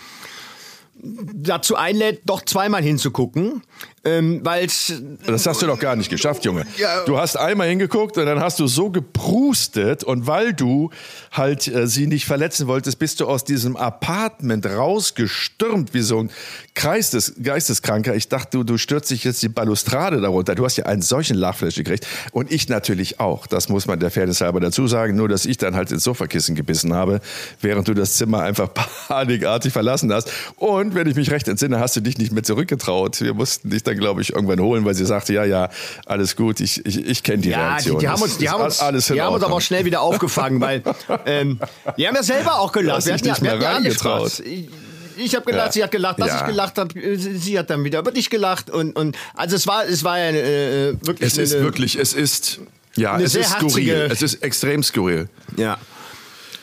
dazu einlädt, doch zweimal hinzugucken, ähm, weil Das hast du doch gar nicht geschafft, Junge. Ja. Du hast einmal hingeguckt und dann hast du so geprustet und weil du halt äh, sie nicht verletzen wolltest, bist du aus diesem Apartment rausgestürmt wie so ein Geistes, Geisteskranker. Ich dachte, du, du stürzt dich jetzt die Balustrade darunter. Du hast ja einen solchen Lachflash gekriegt und ich natürlich auch. Das muss man der Fairness halber dazu sagen. Nur, dass ich dann halt ins Sofakissen gebissen habe, während du das Zimmer einfach panikartig verlassen hast. Und wenn ich mich recht entsinne, hast du dich nicht mehr zurückgetraut. Wir mussten dich dann, glaube ich, irgendwann holen, weil sie sagte, ja, ja, alles gut, ich, ich, ich kenne die Ja, die, Reaktion. die haben Das uns, die ist haben uns, alles die haben uns aber auch schnell wieder aufgefangen, weil ähm, die haben ja selber auch gelacht. Wir hatten ja, wir hatten ja alle. Spaß. Ich, ich habe gelacht, Ja. sie hat gelacht, dass Ja. ich gelacht habe, sie sie hat dann wieder über dich gelacht und, und also es war es war ja äh, wirklich Es ist eine, wirklich, es ist, ja, es ist skurril. Es ist extrem skurril. ja.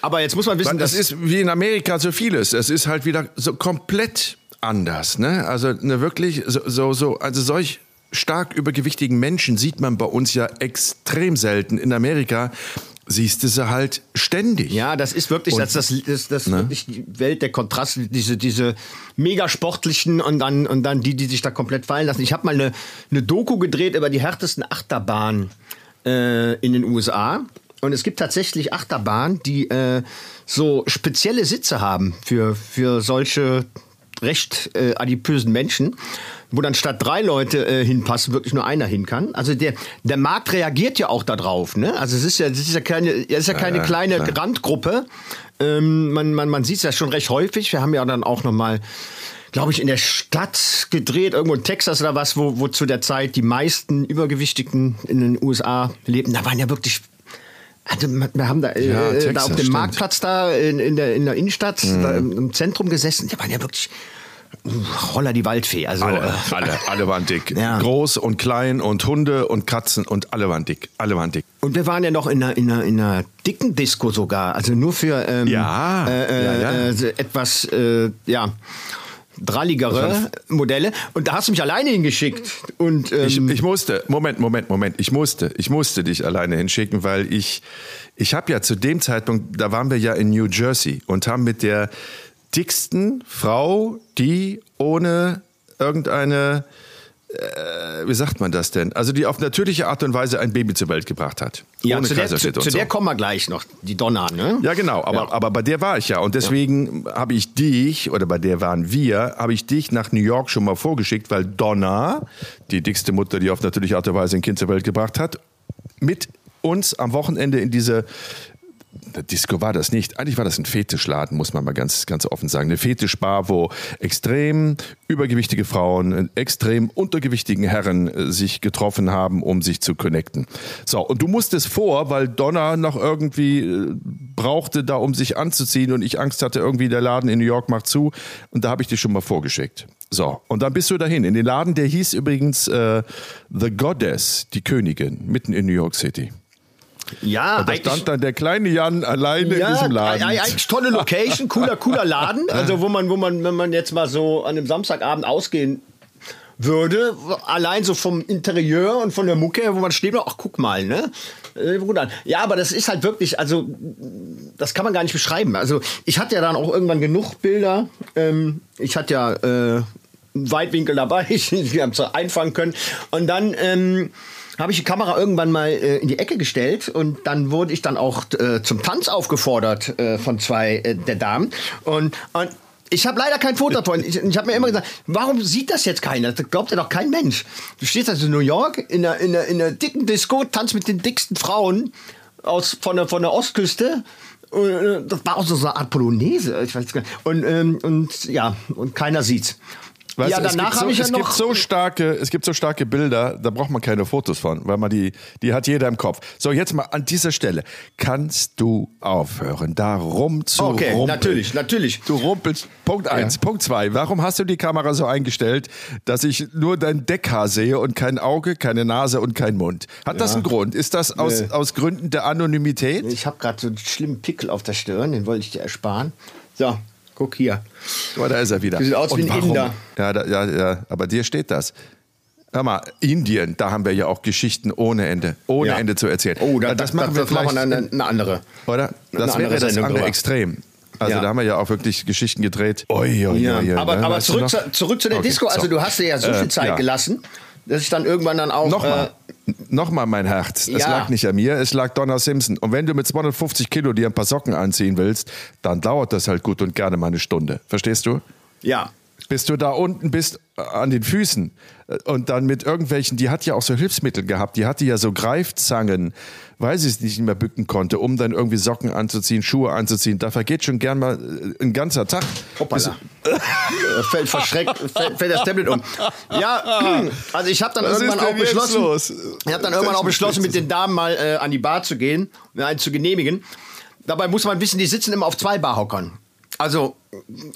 Aber jetzt muss man wissen, Das ist wie in Amerika so vieles. Es ist halt wieder so komplett anders. Ne? Also eine wirklich so, so, so also solch stark übergewichtigen Menschen sieht man bei uns ja extrem selten. In Amerika siehst du sie halt ständig. Ja, das ist wirklich, Und- das, das, das, das Ne? wirklich die Welt der Kontraste, diese, diese mega sportlichen und dann, und dann die, die sich da komplett fallen lassen. Ich habe mal eine, eine Doku gedreht über die härtesten Achterbahnen äh, in den USA. Und es gibt tatsächlich Achterbahnen, die äh, so spezielle Sitze haben für, für solche recht äh, adipösen Menschen, wo dann statt drei Leute äh, hinpassen, wirklich nur einer hin kann. Also der, der Markt reagiert ja auch darauf. Ne? Also es ist ja, es ist ja keine, es ist ja keine ja, kleine klar. Randgruppe. Ähm, man man, man sieht es ja schon recht häufig. Wir haben ja dann auch noch mal glaube ich, in der Stadt gedreht, irgendwo in Texas oder was, wo, wo zu der Zeit die meisten Übergewichtigen in den USA lebten. Da waren ja wirklich also wir haben da, äh, Ja, äh, da Texas, auf dem stimmt. Marktplatz da in, in, der, in der Innenstadt, da im, Zentrum gesessen. Die waren ja wirklich uh, Holler die Waldfee. Also, Alle, äh, alle, alle waren dick. Ja. Groß und klein und Hunde und Katzen und alle waren dick. Alle waren dick. Und wir waren ja noch in einer, in einer, in einer dicken Disco sogar. Also nur für ähm, Ja, äh, äh, ja. Äh, etwas, äh, ja, dralligere Modelle. Und da hast du mich alleine hingeschickt. Und ähm, Ich, ich musste, Moment, Moment, Moment, ich musste, ich musste dich alleine hinschicken, weil ich, ich habe ja zu dem Zeitpunkt, da waren wir ja in New Jersey und haben mit der dicksten Frau, die ohne irgendeine, äh, wie sagt man das denn? Also die auf natürliche Art und Weise ein Baby zur Welt gebracht hat. ja, ohne zu der, zu, zu so. der kommen wir gleich noch, die Donna, ne? Ja, genau, aber, Ja. aber bei der war ich ja. Und deswegen habe ich dich, oder bei der waren wir, habe ich dich nach New York schon mal vorgeschickt, weil Donna, die dickste Mutter, die auf natürliche Art und Weise ein Kind zur Welt gebracht hat, mit uns am Wochenende in diese Disco war das nicht. Eigentlich war das ein Fetischladen, muss man mal ganz, ganz offen sagen. Eine Fetischbar, wo extrem übergewichtige Frauen, und extrem untergewichtigen Herren äh, sich getroffen haben, um sich zu connecten. So, und du musstest vor, weil Donna noch irgendwie äh, brauchte, da um sich anzuziehen und ich Angst hatte, irgendwie der Laden in New York macht zu. Und da habe ich dich schon mal vorgeschickt. So, und dann bist du dahin. In den Laden, der hieß übrigens äh, The Goddess, die Königin, mitten in New York City. Ja, Und da stand dann der kleine Jan alleine in diesem Laden. ei- ei- Eigentlich tolle Location, cooler, cooler Laden. Also wo man, wo man, wenn man jetzt mal so an einem Samstagabend ausgehen würde, allein so vom Interieur und von der Mucke, wo man steht, ach guck mal, ne? Äh. Ja, aber das ist halt wirklich, also das kann man gar nicht beschreiben. Also ich hatte ja dann auch irgendwann genug Bilder. Ähm, ich hatte ja äh, einen Weitwinkel dabei, ich, ich habe es einfangen können. Und dann ähm, habe ich die Kamera irgendwann mal äh, in die Ecke gestellt und dann wurde ich dann auch äh, zum Tanz aufgefordert äh, von zwei äh, der Damen. Und, und ich habe leider kein Foto davon. Ich, ich habe mir immer gesagt, warum sieht das jetzt keiner? Das glaubt ja doch kein Mensch. Du stehst also in New York in einer, in einer, in einer dicken Disco, tanzt mit den dicksten Frauen aus, von, der, von der Ostküste. Äh, Das war auch so eine Art Polonaise. Ich weiß gar nicht. Und, ähm, und ja, und keiner sieht's. Weißt ja, danach so, habe ich ja es noch. Gibt so starke, es gibt so starke Bilder, da braucht man keine Fotos von, weil man die, die hat jeder im Kopf. So, jetzt mal an dieser Stelle. Kannst du aufhören, da rum zu Okay, rumpeln? natürlich, natürlich. Du rumpelst. Punkt eins. Punkt zwei. Warum hast du die Kamera so eingestellt, dass ich nur dein Deckhaar sehe und kein Auge, keine Nase und kein Mund? Hat das einen Grund? Ist das aus, Nee. aus Gründen der Anonymität? Ich habe gerade so einen schlimmen Pickel auf der Stirn, den wollte ich dir ersparen. So, guck hier. Oh, da ist er wieder. Du siehst aus wie ein? Inder. Ja, da, ja, ja, aber dir steht das. Hör mal, Indien, da haben wir ja auch Geschichten ohne Ende, ohne Ja. Ende zu erzählen. Oh, da, Ja, das, machen wir, das machen wir eine, eine andere. oder? eine Das wäre andere das Sendung andere drüber. Extrem. Also Ja. da haben wir ja auch wirklich Geschichten gedreht. Oi, oi, Ja. oi, oi, aber ne? aber zurück, zu, zurück zu der Okay, Disco. Also so. du hast dir ja so Äh, viel Zeit ja. gelassen, dass ich dann irgendwann dann auch... Nochmal, Äh, nochmal mein Herz. Es ja. lag nicht an mir, es lag Donna Simpson. Und wenn du mit 250 Kilo dir ein paar Socken anziehen willst, dann dauert das halt gut und gerne mal eine Stunde. Verstehst du? ja. bis du da unten bist äh, an den Füßen äh, und dann mit irgendwelchen, die hat ja auch so Hilfsmittel gehabt, die hatte ja so Greifzangen, weil sie es nicht mehr bücken konnte, um dann irgendwie Socken anzuziehen, Schuhe anzuziehen. Da vergeht schon gern mal äh, ein ganzer Tag. Hoppala. Äh, fällt verschreckt, fällt, fällt das Tablet um. Ja, also ich habe dann Was irgendwann ist denn auch beschlossen, los? ich habe dann irgendwann auch beschlossen, mit den Damen mal äh, an die Bar zu gehen, mir einen zu genehmigen. Dabei muss man wissen, die sitzen immer auf zwei Barhockern. Also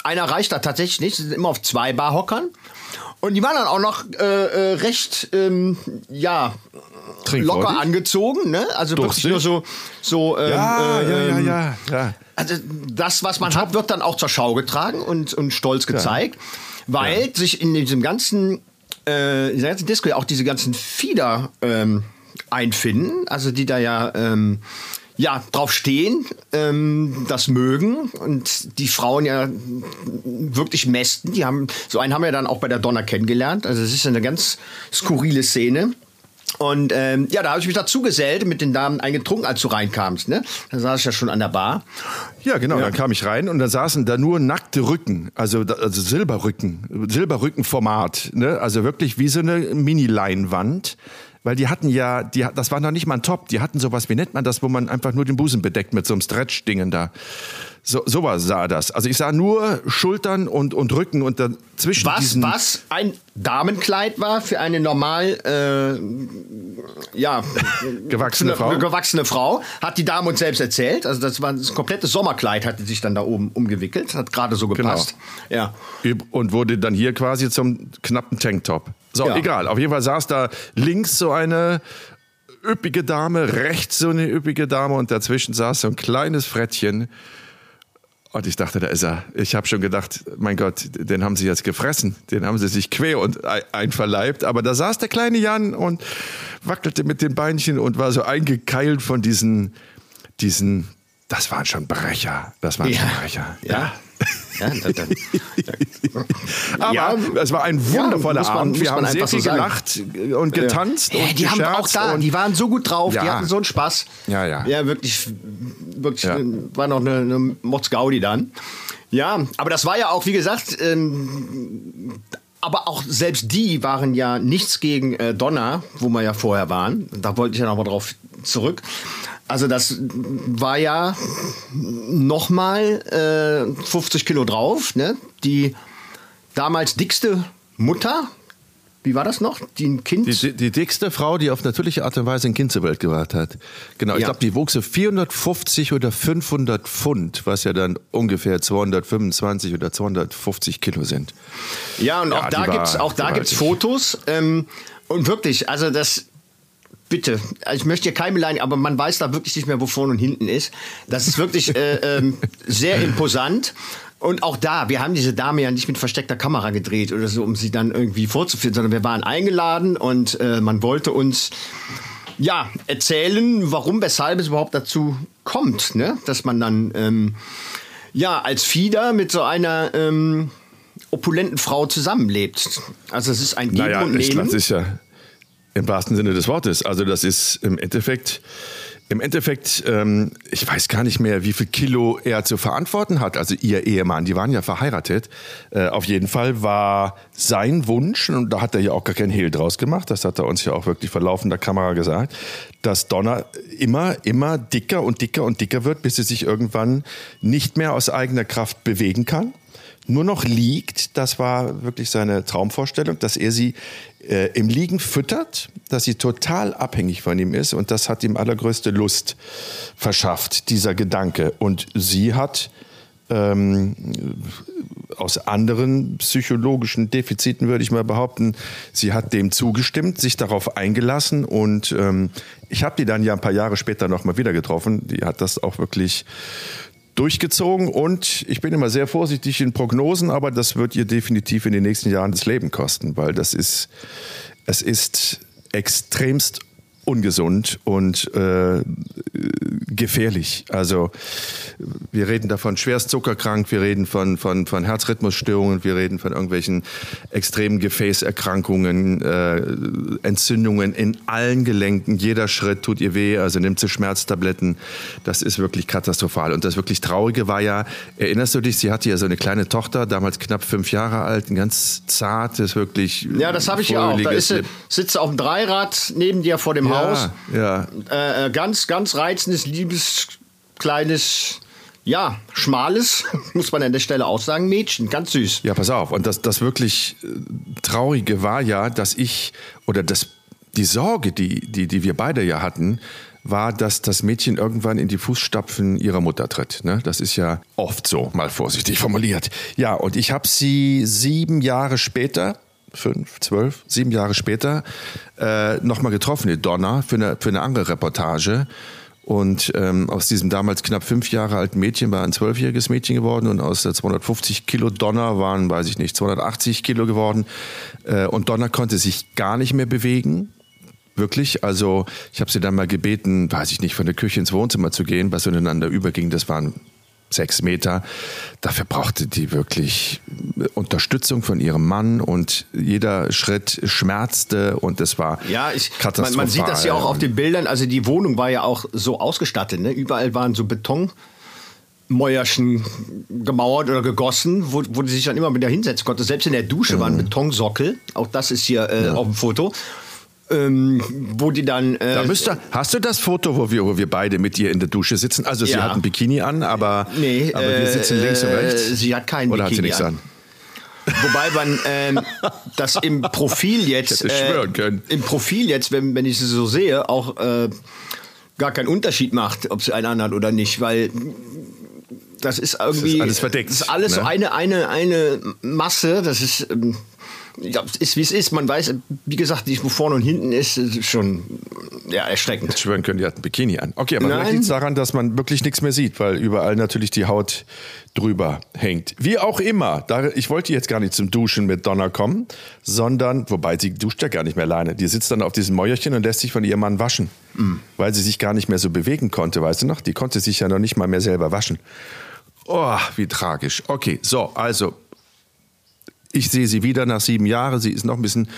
einer reicht da tatsächlich nicht, sie sind immer auf zwei Barhockern. Und die waren dann auch noch äh, äh, recht, ähm, ja, locker angezogen, ne? Also wirklich Durstig? nur so, so ähm, Ja, äh, ja, ja, ähm, ja, ja. also das, was man hat, wird dann auch zur Schau getragen und, und stolz gezeigt. weil ja. sich in diesem ganzen, äh, in der ganzen Disco auch diese ganzen Fieder ähm, einfinden, also die da ja ähm, ja, drauf stehen, ähm, das mögen und die Frauen ja wirklich mästen. Die haben, so einen haben wir dann auch bei der Donner kennengelernt. Also es ist eine ganz skurrile Szene. Und ähm, ja, da habe ich mich dazu gesellt, mit den Damen eingetrunken, als du reinkamst. Ne? Da saß ich ja schon an der Bar. Ja, genau. Ja. Dann kam ich rein und da saßen da nur nackte Rücken, also, also Silberrücken, Silberrückenformat. Ne? Also wirklich wie so eine Mini-Leinwand weil die hatten ja, die, das war noch nicht mal ein Top, die hatten sowas, wie nennt man das, wo man einfach nur den Busen bedeckt mit so einem Stretch-Dingen da. So, sowas sah das. Also ich sah nur Schultern und, und Rücken und dazwischen was, diesen... Was ein Damenkleid war für eine normal, äh, ja... gewachsene Frau. Gewachsene Frau, hat die Dame uns selbst erzählt. Also das war das komplette Sommerkleid, hatte sich dann da oben umgewickelt, hat gerade so genau. gepasst. Genau. Ja. Und wurde dann hier quasi zum knappen Tanktop. So, ja. egal. Auf jeden Fall saß da links so eine üppige Dame, rechts so eine üppige Dame und dazwischen saß so ein kleines Frettchen und ich dachte, da ist er. Ich habe schon gedacht, mein Gott, den haben sie jetzt gefressen. Den haben sie sich quer und einverleibt. Aber da saß der kleine Jan und wackelte mit den Beinchen und war so eingekeilt von diesen, diesen, das waren schon Brecher. Das waren ja. schon Brecher. Ja. ja. Ja, dann, dann, Aber ja, es war ein wundervoller ja, man, Abend. Wir haben sehr viel so gelacht und getanzt. Ja. Und die haben auch da, die waren so gut drauf, ja. die hatten so einen Spaß. Ja, ja. Ja, wirklich, wirklich war noch eine, eine Motzgaudi dann. Ja, aber das war ja auch, wie gesagt, ähm, aber auch selbst die waren ja nichts gegen äh, Donner, wo wir ja vorher waren. Da wollte ich ja noch mal drauf zurück. Also das war ja nochmal äh, 50 Kilo drauf. Ne? Die damals dickste Mutter, wie war das noch? Die ein Kind? Die, die, dickste Frau, die auf natürliche Art und Weise ein Kind zur Welt gebracht hat. Genau, ich ja. glaube, die wog so 450 oder 500 Pfund, was ja dann ungefähr 225 oder 250 Kilo sind. Ja, und ja, auch da gibt es auch da gibt's Fotos. Ähm, und wirklich, also das bitte, ich möchte hier keinem beleidigen, aber man weiß da wirklich nicht mehr, wo vorne und hinten ist. Das ist wirklich äh, äh, sehr imposant. Und auch da, wir haben diese Dame ja nicht mit versteckter Kamera gedreht oder so, um sie dann irgendwie vorzuführen, sondern wir waren eingeladen und äh, man wollte uns ja erzählen, warum, weshalb es überhaupt dazu kommt, ne? dass man dann ähm, ja als Fieder mit so einer ähm, opulenten Frau zusammenlebt. Also es ist ein Geben naja, und Nehmen. Das ist ja im wahrsten Sinne des Wortes. Also das ist im Endeffekt, im Endeffekt, ähm, ich weiß gar nicht mehr, wie viel Kilo er zu verantworten hat. Also ihr Ehemann, die waren ja verheiratet. Äh, auf jeden Fall war sein Wunsch, und da hat er ja auch gar keinen Hehl draus gemacht, das hat er uns ja auch wirklich vor laufender Kamera gesagt, dass Donner immer, immer dicker und dicker und dicker wird, bis sie sich irgendwann nicht mehr aus eigener Kraft bewegen kann nur noch liegt. Das war wirklich seine Traumvorstellung, dass er sie äh, im Liegen füttert, dass sie total abhängig von ihm ist und das hat ihm allergrößte Lust verschafft, dieser Gedanke. Und sie hat ähm, aus anderen psychologischen Defiziten würde ich mal behaupten, sie hat dem zugestimmt, sich darauf eingelassen und ähm, ich habe die dann ja ein paar Jahre später noch mal wieder getroffen. Die hat das auch wirklich durchgezogen und ich bin immer sehr vorsichtig in Prognosen, aber das wird ihr definitiv in den nächsten Jahren das Leben kosten, weil das ist, es ist extremst ungesund und äh, gefährlich. Also wir reden davon schwerst zuckerkrank, wir reden von, von, von Herzrhythmusstörungen, wir reden von irgendwelchen extremen Gefäßerkrankungen, äh, Entzündungen in allen Gelenken. Jeder Schritt tut ihr weh, also nimmt sie Schmerztabletten. Das ist wirklich katastrophal. Und das wirklich Traurige war ja, erinnerst du dich, sie hatte ja so eine kleine Tochter, damals knapp fünf Jahre alt, ein ganz zartes, wirklich. Ja, das habe ich ja auch. Da ist sie, sitzt auf dem Dreirad neben dir vor dem Haus. Ja. Äh, äh, ganz, ganz reizendes, liebes, kleines ja, schmales, muss man an der Stelle auch sagen, Mädchen, ganz süß. Ja, pass auf. Und das, das wirklich äh, Traurige war ja, dass ich, oder das, die Sorge, die, die, die wir beide ja hatten, war, dass das Mädchen irgendwann in die Fußstapfen ihrer Mutter tritt. Ne? Das ist ja oft so, mal vorsichtig formuliert. Ja, und ich habe sie sieben Jahre später fünf, zwölf, sieben Jahre später äh, nochmal getroffen, die Donna, für eine, für eine andere Reportage. Und ähm, aus diesem damals knapp fünf Jahre alten Mädchen war ein zwölfjähriges Mädchen geworden und aus der 250 Kilo Donner waren, weiß ich nicht, 280 Kilo geworden. Äh, und Donner konnte sich gar nicht mehr bewegen. Wirklich. Also ich habe sie dann mal gebeten, weiß ich nicht, von der Küche ins Wohnzimmer zu gehen, was ineinander überging. Das waren sechs Meter. Dafür brauchte die wirklich Unterstützung von ihrem Mann und jeder Schritt schmerzte und es war ja, ich, katastrophal. Man, man sieht das ja auch auf den Bildern. Also die Wohnung war ja auch so ausgestattet. Ne? Überall waren so Beton. Mäuerchen gemauert oder gegossen, wo, wo die sich dann immer wieder hinsetzen konnte. Selbst in der Dusche mhm. war ein Betonsockel. Auch das ist hier äh, ja. auf dem Foto ähm, wo die dann. Äh, da müsste, hast du das Foto, wo wir, wo wir beide mit ihr in der Dusche sitzen? Also, sie hat ein Bikini an, aber, nee, aber wir sitzen links und rechts. Äh, sie hat kein Oder Bikini hat sie nichts an? an? Wobei man ähm, das im Profil jetzt, äh, im Profil jetzt, wenn, wenn ich sie so sehe, auch äh, gar keinen Unterschied macht, ob sie einen anhat oder nicht, weil das ist irgendwie das ist alles verdeckt. Das ist alles ne? so eine eine eine Masse. Das ist ähm, ja, ist wie es ist. Man weiß, wie gesagt, nicht, wo vorne und hinten ist, ist schon ja, erschreckend. Jetzt schwören können, die hat ein Bikini an. Okay, aber vielleicht liegt es daran, dass man wirklich nichts mehr sieht, weil überall natürlich die Haut drüber hängt. Wie auch immer, da, ich wollte jetzt gar nicht zum Duschen mit Donna kommen, sondern, wobei sie duscht ja gar nicht mehr alleine. Die sitzt dann auf diesem Mäuerchen und lässt sich von ihrem Mann waschen, mhm. weil sie sich gar nicht mehr so bewegen konnte, weißt du noch? Die konnte sich ja noch nicht mal mehr selber waschen. Oh, wie tragisch. Okay, so, also ich sehe sie wieder nach sieben Jahren. Sie ist noch ein bisschen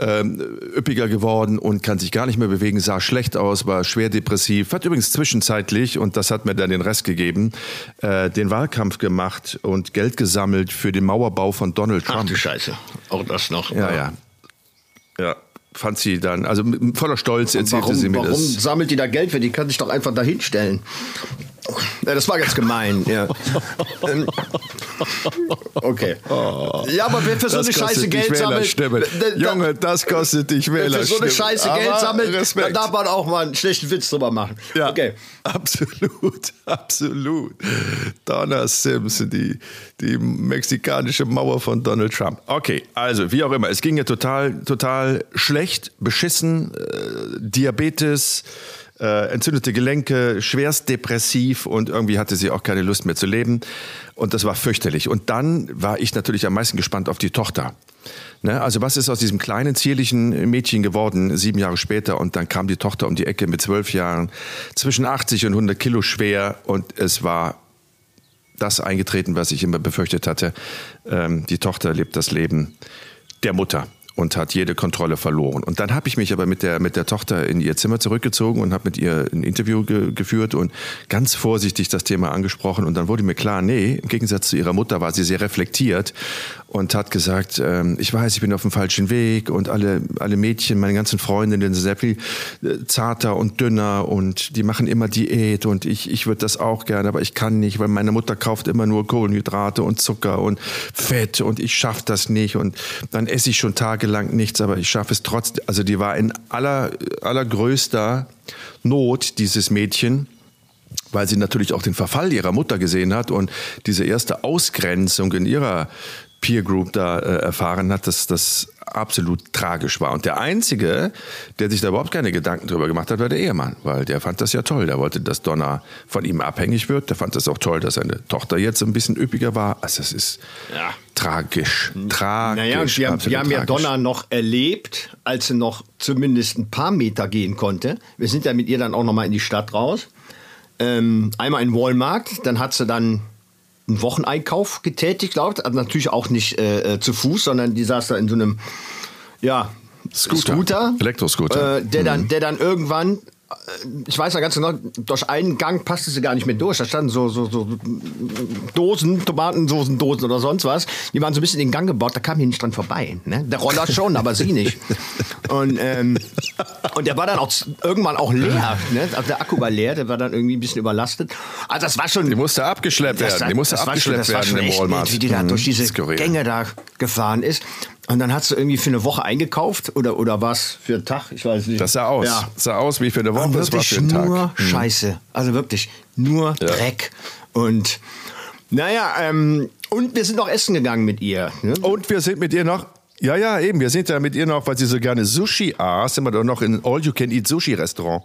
ähm, üppiger geworden und kann sich gar nicht mehr bewegen, sah schlecht aus, war schwer depressiv. Hat übrigens zwischenzeitlich, und das hat mir dann den Rest gegeben, äh, den Wahlkampf gemacht und Geld gesammelt für den Mauerbau von Donald Trump. Ach du Scheiße, auch das noch. Ja, ja. Ja, fand sie dann, also voller Stolz erzählte warum, sie mir warum das. Warum sammelt die da Geld für? Die kann sich doch einfach da hinstellen. Ja, das war ganz gemein, ja. Ähm, okay. Ja, aber wer für so das eine Scheiße Geld sammelt. Junge, das kostet dich Wähler. Wer für so eine Scheiße aber Geld sammelt, Respekt. dann darf man auch mal einen schlechten Witz drüber machen. Ja, okay. absolut, absolut. Donna Simpson, die, die mexikanische Mauer von Donald Trump. Okay, also wie auch immer, es ging ja total, total schlecht, beschissen, äh, Diabetes, äh, entzündete Gelenke, schwerst depressiv und irgendwie hatte sie auch keine Lust mehr zu leben. Und das war fürchterlich. Und dann war ich natürlich am meisten gespannt auf die Tochter. Ne? Also was ist aus diesem kleinen, zierlichen Mädchen geworden, sieben Jahre später? Und dann kam die Tochter um die Ecke mit zwölf Jahren, zwischen 80 und 100 Kilo schwer. Und es war das eingetreten, was ich immer befürchtet hatte. Ähm, die Tochter lebt das Leben der Mutter und hat jede Kontrolle verloren. Und dann habe ich mich aber mit der, mit der Tochter in ihr Zimmer zurückgezogen und habe mit ihr ein Interview ge geführt und ganz vorsichtig das Thema angesprochen. Und dann wurde mir klar, nee, im Gegensatz zu ihrer Mutter war sie sehr reflektiert und hat gesagt, ähm, ich weiß, ich bin auf dem falschen Weg und alle, alle Mädchen, meine ganzen Freundinnen sind sehr viel äh, zarter und dünner und die machen immer Diät und ich, ich würde das auch gerne, aber ich kann nicht, weil meine Mutter kauft immer nur Kohlenhydrate und Zucker und Fett und ich schaffe das nicht und dann esse ich schon Tage tagelang nichts, aber ich schaffe es trotzdem. Also die war in aller, allergrößter Not, dieses Mädchen weil sie natürlich auch den Verfall ihrer Mutter gesehen hat und diese erste Ausgrenzung in ihrer Peer Group da äh, erfahren hat, dass das absolut tragisch war. Und der Einzige, der sich da überhaupt keine Gedanken drüber gemacht hat, war der Ehemann, weil der fand das ja toll. Der wollte, dass Donna von ihm abhängig wird. Der fand das auch toll, dass seine Tochter jetzt ein bisschen üppiger war. Also es ist ja. tragisch. Tragisch. Naja, und wir, haben, wir haben ja Donna noch erlebt, als sie noch zumindest ein paar Meter gehen konnte. Wir sind ja mit ihr dann auch noch mal in die Stadt raus. Ähm, einmal in Walmart, dann hat sie dann einen Wocheneinkauf getätigt, glaube ich. Also natürlich auch nicht äh, äh, zu Fuß, sondern die saß da in so einem, ja, Scooter, Scooter Elektroscooter. Äh, der, mhm. dann, der dann irgendwann ich weiß ja ganz genau, durch einen Gang passte sie gar nicht mehr durch. Da standen so, so, so Dosen, Tomatensoßen, Dosen oder sonst was. Die waren so ein bisschen in den Gang gebaut, da kam hier nicht dran vorbei. Ne? Der Roller schon, aber sie nicht. Und, ähm, und der war dann auch irgendwann auch leer. Ne? Also der Akku war leer, der war dann irgendwie ein bisschen überlastet. Also das war schon. Die musste abgeschleppt werden. Die musste abgeschleppt werden im Walmart. Wie die da mhm. durch diese Gänge da gefahren ist. Und dann hast du irgendwie für eine Woche eingekauft oder, oder was für einen Tag? Ich weiß nicht. Das sah aus. Ja. Das sah aus wie für eine Woche. Das war für einen Tag. Nur hm. Scheiße. Also wirklich nur ja. Dreck. Und naja, ähm, und wir sind noch essen gegangen mit ihr. Ne? Und wir sind mit ihr noch Ja, ja, eben. Wir sind ja mit ihr noch, weil sie so gerne Sushi aß, sind wir doch noch in All-You-Can-Eat-Sushi-Restaurant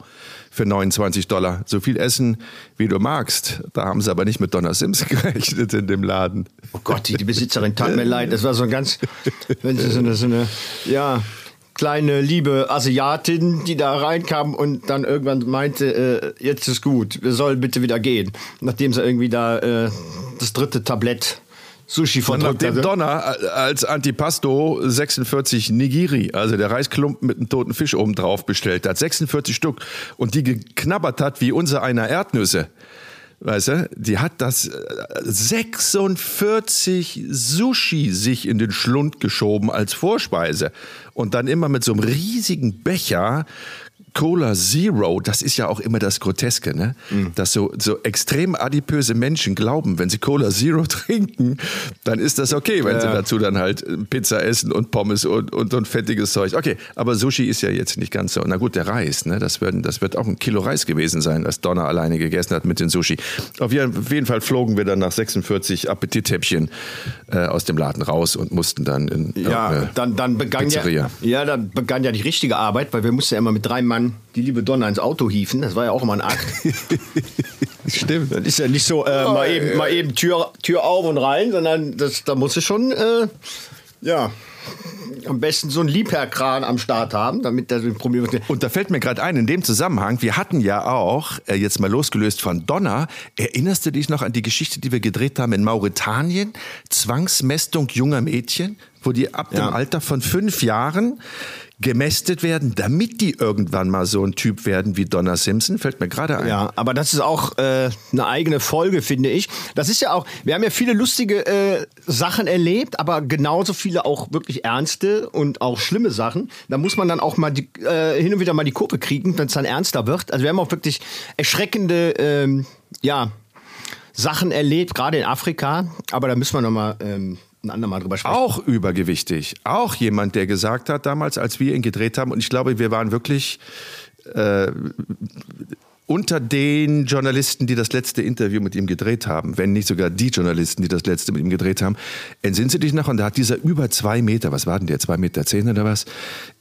für 29 Dollar. So viel essen, wie du magst. Da haben sie aber nicht mit Donna Sims gerechnet in dem Laden. Oh Gott, die, Besitzerin tat mir leid. Das war so ein ganz, wenn sie so eine, so eine, ja, kleine liebe Asiatin, die da reinkam und dann irgendwann meinte, äh, jetzt ist gut, wir sollen bitte wieder gehen. Nachdem sie irgendwie da äh, das dritte Tablett Sushi von dem Donner äh, als Antipasto 46 Nigiri, also der Reisklumpen mit einem toten Fisch oben drauf bestellt hat. 46 Stück. Und die geknabbert hat wie unser einer Erdnüsse. Weißt du, die hat das 46 äh, Sushi sich in den Schlund geschoben als Vorspeise und dann immer mit so einem riesigen Becher Cola Zero, das ist ja auch immer das Groteske, ne? Mhm. dass so, so extrem adipöse Menschen glauben, wenn sie Cola Zero trinken, dann ist das okay, wenn ja. sie dazu dann halt Pizza essen und Pommes und, und, und fettiges Zeug. Okay, aber Sushi ist ja jetzt nicht ganz so. Na gut, der Reis, ne? das, wird, das wird auch ein Kilo Reis gewesen sein, was Donner alleine gegessen hat mit den Sushi. Auf jeden, auf jeden Fall flogen wir dann nach 46 Appetithäppchen äh, aus dem Laden raus und mussten dann in ja, dann, dann begann Pizzeria. ja, ja, dann begann ja die richtige Arbeit, weil wir mussten ja immer mit drei Mann Mann die liebe Donna ins Auto hieven. Das war ja auch immer ein Akt. Stimmt. Das ist ja nicht so äh, mal, eben, mal eben Tür, Tür auf und rein, sondern das, da muss es schon, äh, ja, am besten so einen Liebherrkran am Start haben, damit der so ein Problem wird. Und da fällt mir gerade ein, in dem Zusammenhang, wir hatten ja auch, äh, jetzt mal losgelöst von Donner, erinnerst du dich noch an die Geschichte, die wir gedreht haben in Mauretanien? Zwangsmästung junger Mädchen, wo die ab ja. dem Alter von fünf Jahren gemästet werden, damit die irgendwann mal so ein Typ werden wie Donna Simpson, fällt mir gerade ein. Ja, aber das ist auch äh, eine eigene Folge, finde ich. Das ist ja auch, wir haben ja viele lustige äh, Sachen erlebt, aber genauso viele auch wirklich ernste und auch schlimme Sachen. Da muss man dann auch mal die, äh, hin und wieder mal die Kurve kriegen, wenn es dann ernster wird. Also wir haben auch wirklich erschreckende, ähm, ja, Sachen erlebt, gerade in Afrika. Aber da müssen wir noch mal ähm, ein andermal drüber sprechen. Auch übergewichtig. Auch jemand, der gesagt hat damals, als wir ihn gedreht haben, und ich glaube, wir waren wirklich äh, unter den Journalisten, die das letzte Interview mit ihm gedreht haben, wenn nicht sogar die Journalisten, die das letzte mit ihm gedreht haben, entsinnen Sie dich noch? Und da hat dieser über zwei Meter, was war denn der, zwei Meter zehn oder was?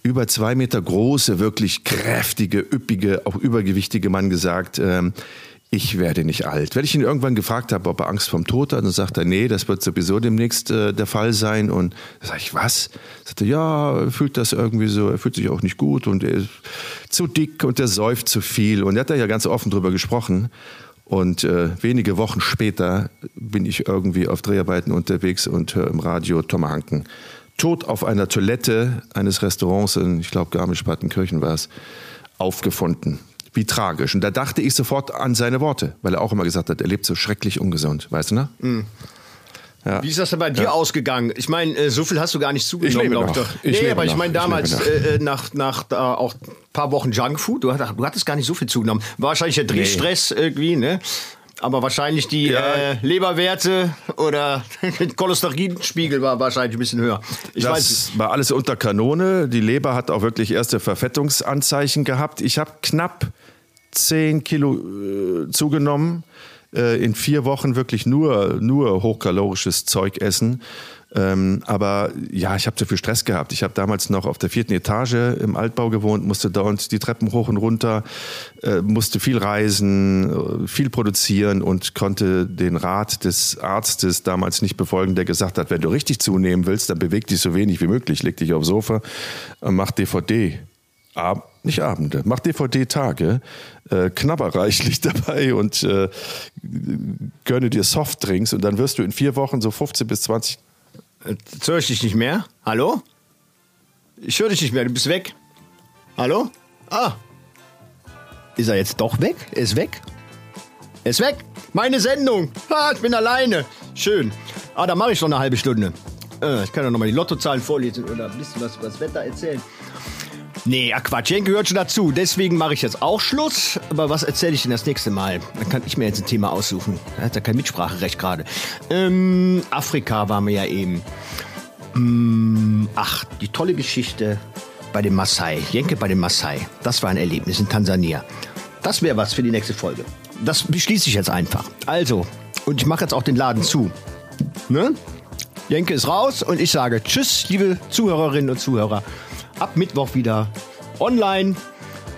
Über zwei Meter große, wirklich kräftige, üppige, auch übergewichtige Mann gesagt, ähm, ich werde nicht alt. Wenn ich ihn irgendwann gefragt habe, ob er Angst vom Tod hat, dann sagt er, nee, das wird sowieso demnächst äh, der Fall sein. Und da sage ich, was? Er sagte, ja, er fühlt das irgendwie so, er fühlt sich auch nicht gut und er ist zu dick und er säuft zu viel. Und er hat da ja ganz offen drüber gesprochen. Und äh, wenige Wochen später bin ich irgendwie auf Dreharbeiten unterwegs und höre im Radio Tom Hanken. Tot auf einer Toilette eines Restaurants in, ich glaube, Garmisch-Partenkirchen war es, aufgefunden wie tragisch. Und da dachte ich sofort an seine Worte, weil er auch immer gesagt hat, er lebt so schrecklich ungesund, weißt du, ne? Mm. Ja. Wie ist das denn bei dir ja. ausgegangen? Ich meine, äh, so viel hast du gar nicht zugenommen, glaube ich. Doch. Ich nee, aber ich meine damals äh, äh, nach, nach äh, auch ein paar Wochen Junkfood, du, du hattest gar nicht so viel zugenommen. Wahrscheinlich der Drehstress nee. irgendwie, ne? Aber wahrscheinlich die ja. äh, Leberwerte oder Cholesterinspiegel war wahrscheinlich ein bisschen höher. Ich das weiß war alles unter Kanone. Die Leber hat auch wirklich erste Verfettungsanzeichen gehabt. Ich habe knapp 10 Kilo äh, zugenommen. Äh, in vier Wochen wirklich nur, nur hochkalorisches Zeug essen. Ähm, aber ja, ich habe zu viel Stress gehabt. Ich habe damals noch auf der vierten Etage im Altbau gewohnt, musste dauernd die Treppen hoch und runter, äh, musste viel reisen, äh, viel produzieren und konnte den Rat des Arztes damals nicht befolgen, der gesagt hat, wenn du richtig zunehmen willst, dann beweg dich so wenig wie möglich, leg dich aufs Sofa, mach DVD. Ab, nicht Abende, mach DVD-Tage, äh, knabber reichlich dabei und äh, gönne dir Softdrinks und dann wirst du in vier Wochen so 15 bis 20 Jetzt höre ich dich nicht mehr. Hallo? Ich höre dich nicht mehr, du bist weg. Hallo? Ah. Ist er jetzt doch weg? Er ist weg? Er ist weg. Meine Sendung. Ah, ich bin alleine. Schön. Ah, da mache ich noch eine halbe Stunde. Äh, ich kann ja noch mal die Lottozahlen vorlesen oder ein bisschen was über das Wetter erzählen. Nee, ja Quatsch, Jenke gehört schon dazu. Deswegen mache ich jetzt auch Schluss. Aber was erzähle ich denn das nächste Mal? Dann kann ich mir jetzt ein Thema aussuchen. Er hat ja kein Mitspracherecht gerade. Ähm, Afrika waren wir ja eben. Ähm, ach, die tolle Geschichte bei den Maasai. Jenke bei den Maasai. Das war ein Erlebnis in Tansania. Das wäre was für die nächste Folge. Das beschließe ich jetzt einfach. Also, und ich mache jetzt auch den Laden zu. Ne? Jenke ist raus und ich sage Tschüss, liebe Zuhörerinnen und Zuhörer. Ab Mittwoch wieder online.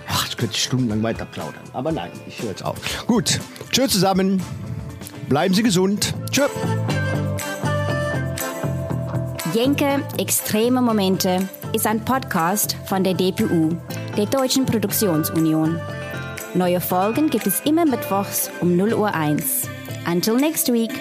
Ach, ich könnte stundenlang weiter plaudern. Aber nein, ich höre jetzt auf. Gut, tschüss zusammen. Bleiben Sie gesund. Tschüss. Jenke Extreme Momente ist ein Podcast von der DPU, der Deutschen Produktionsunion. Neue Folgen gibt es immer mittwochs um 0 Uhr 1. Until next week.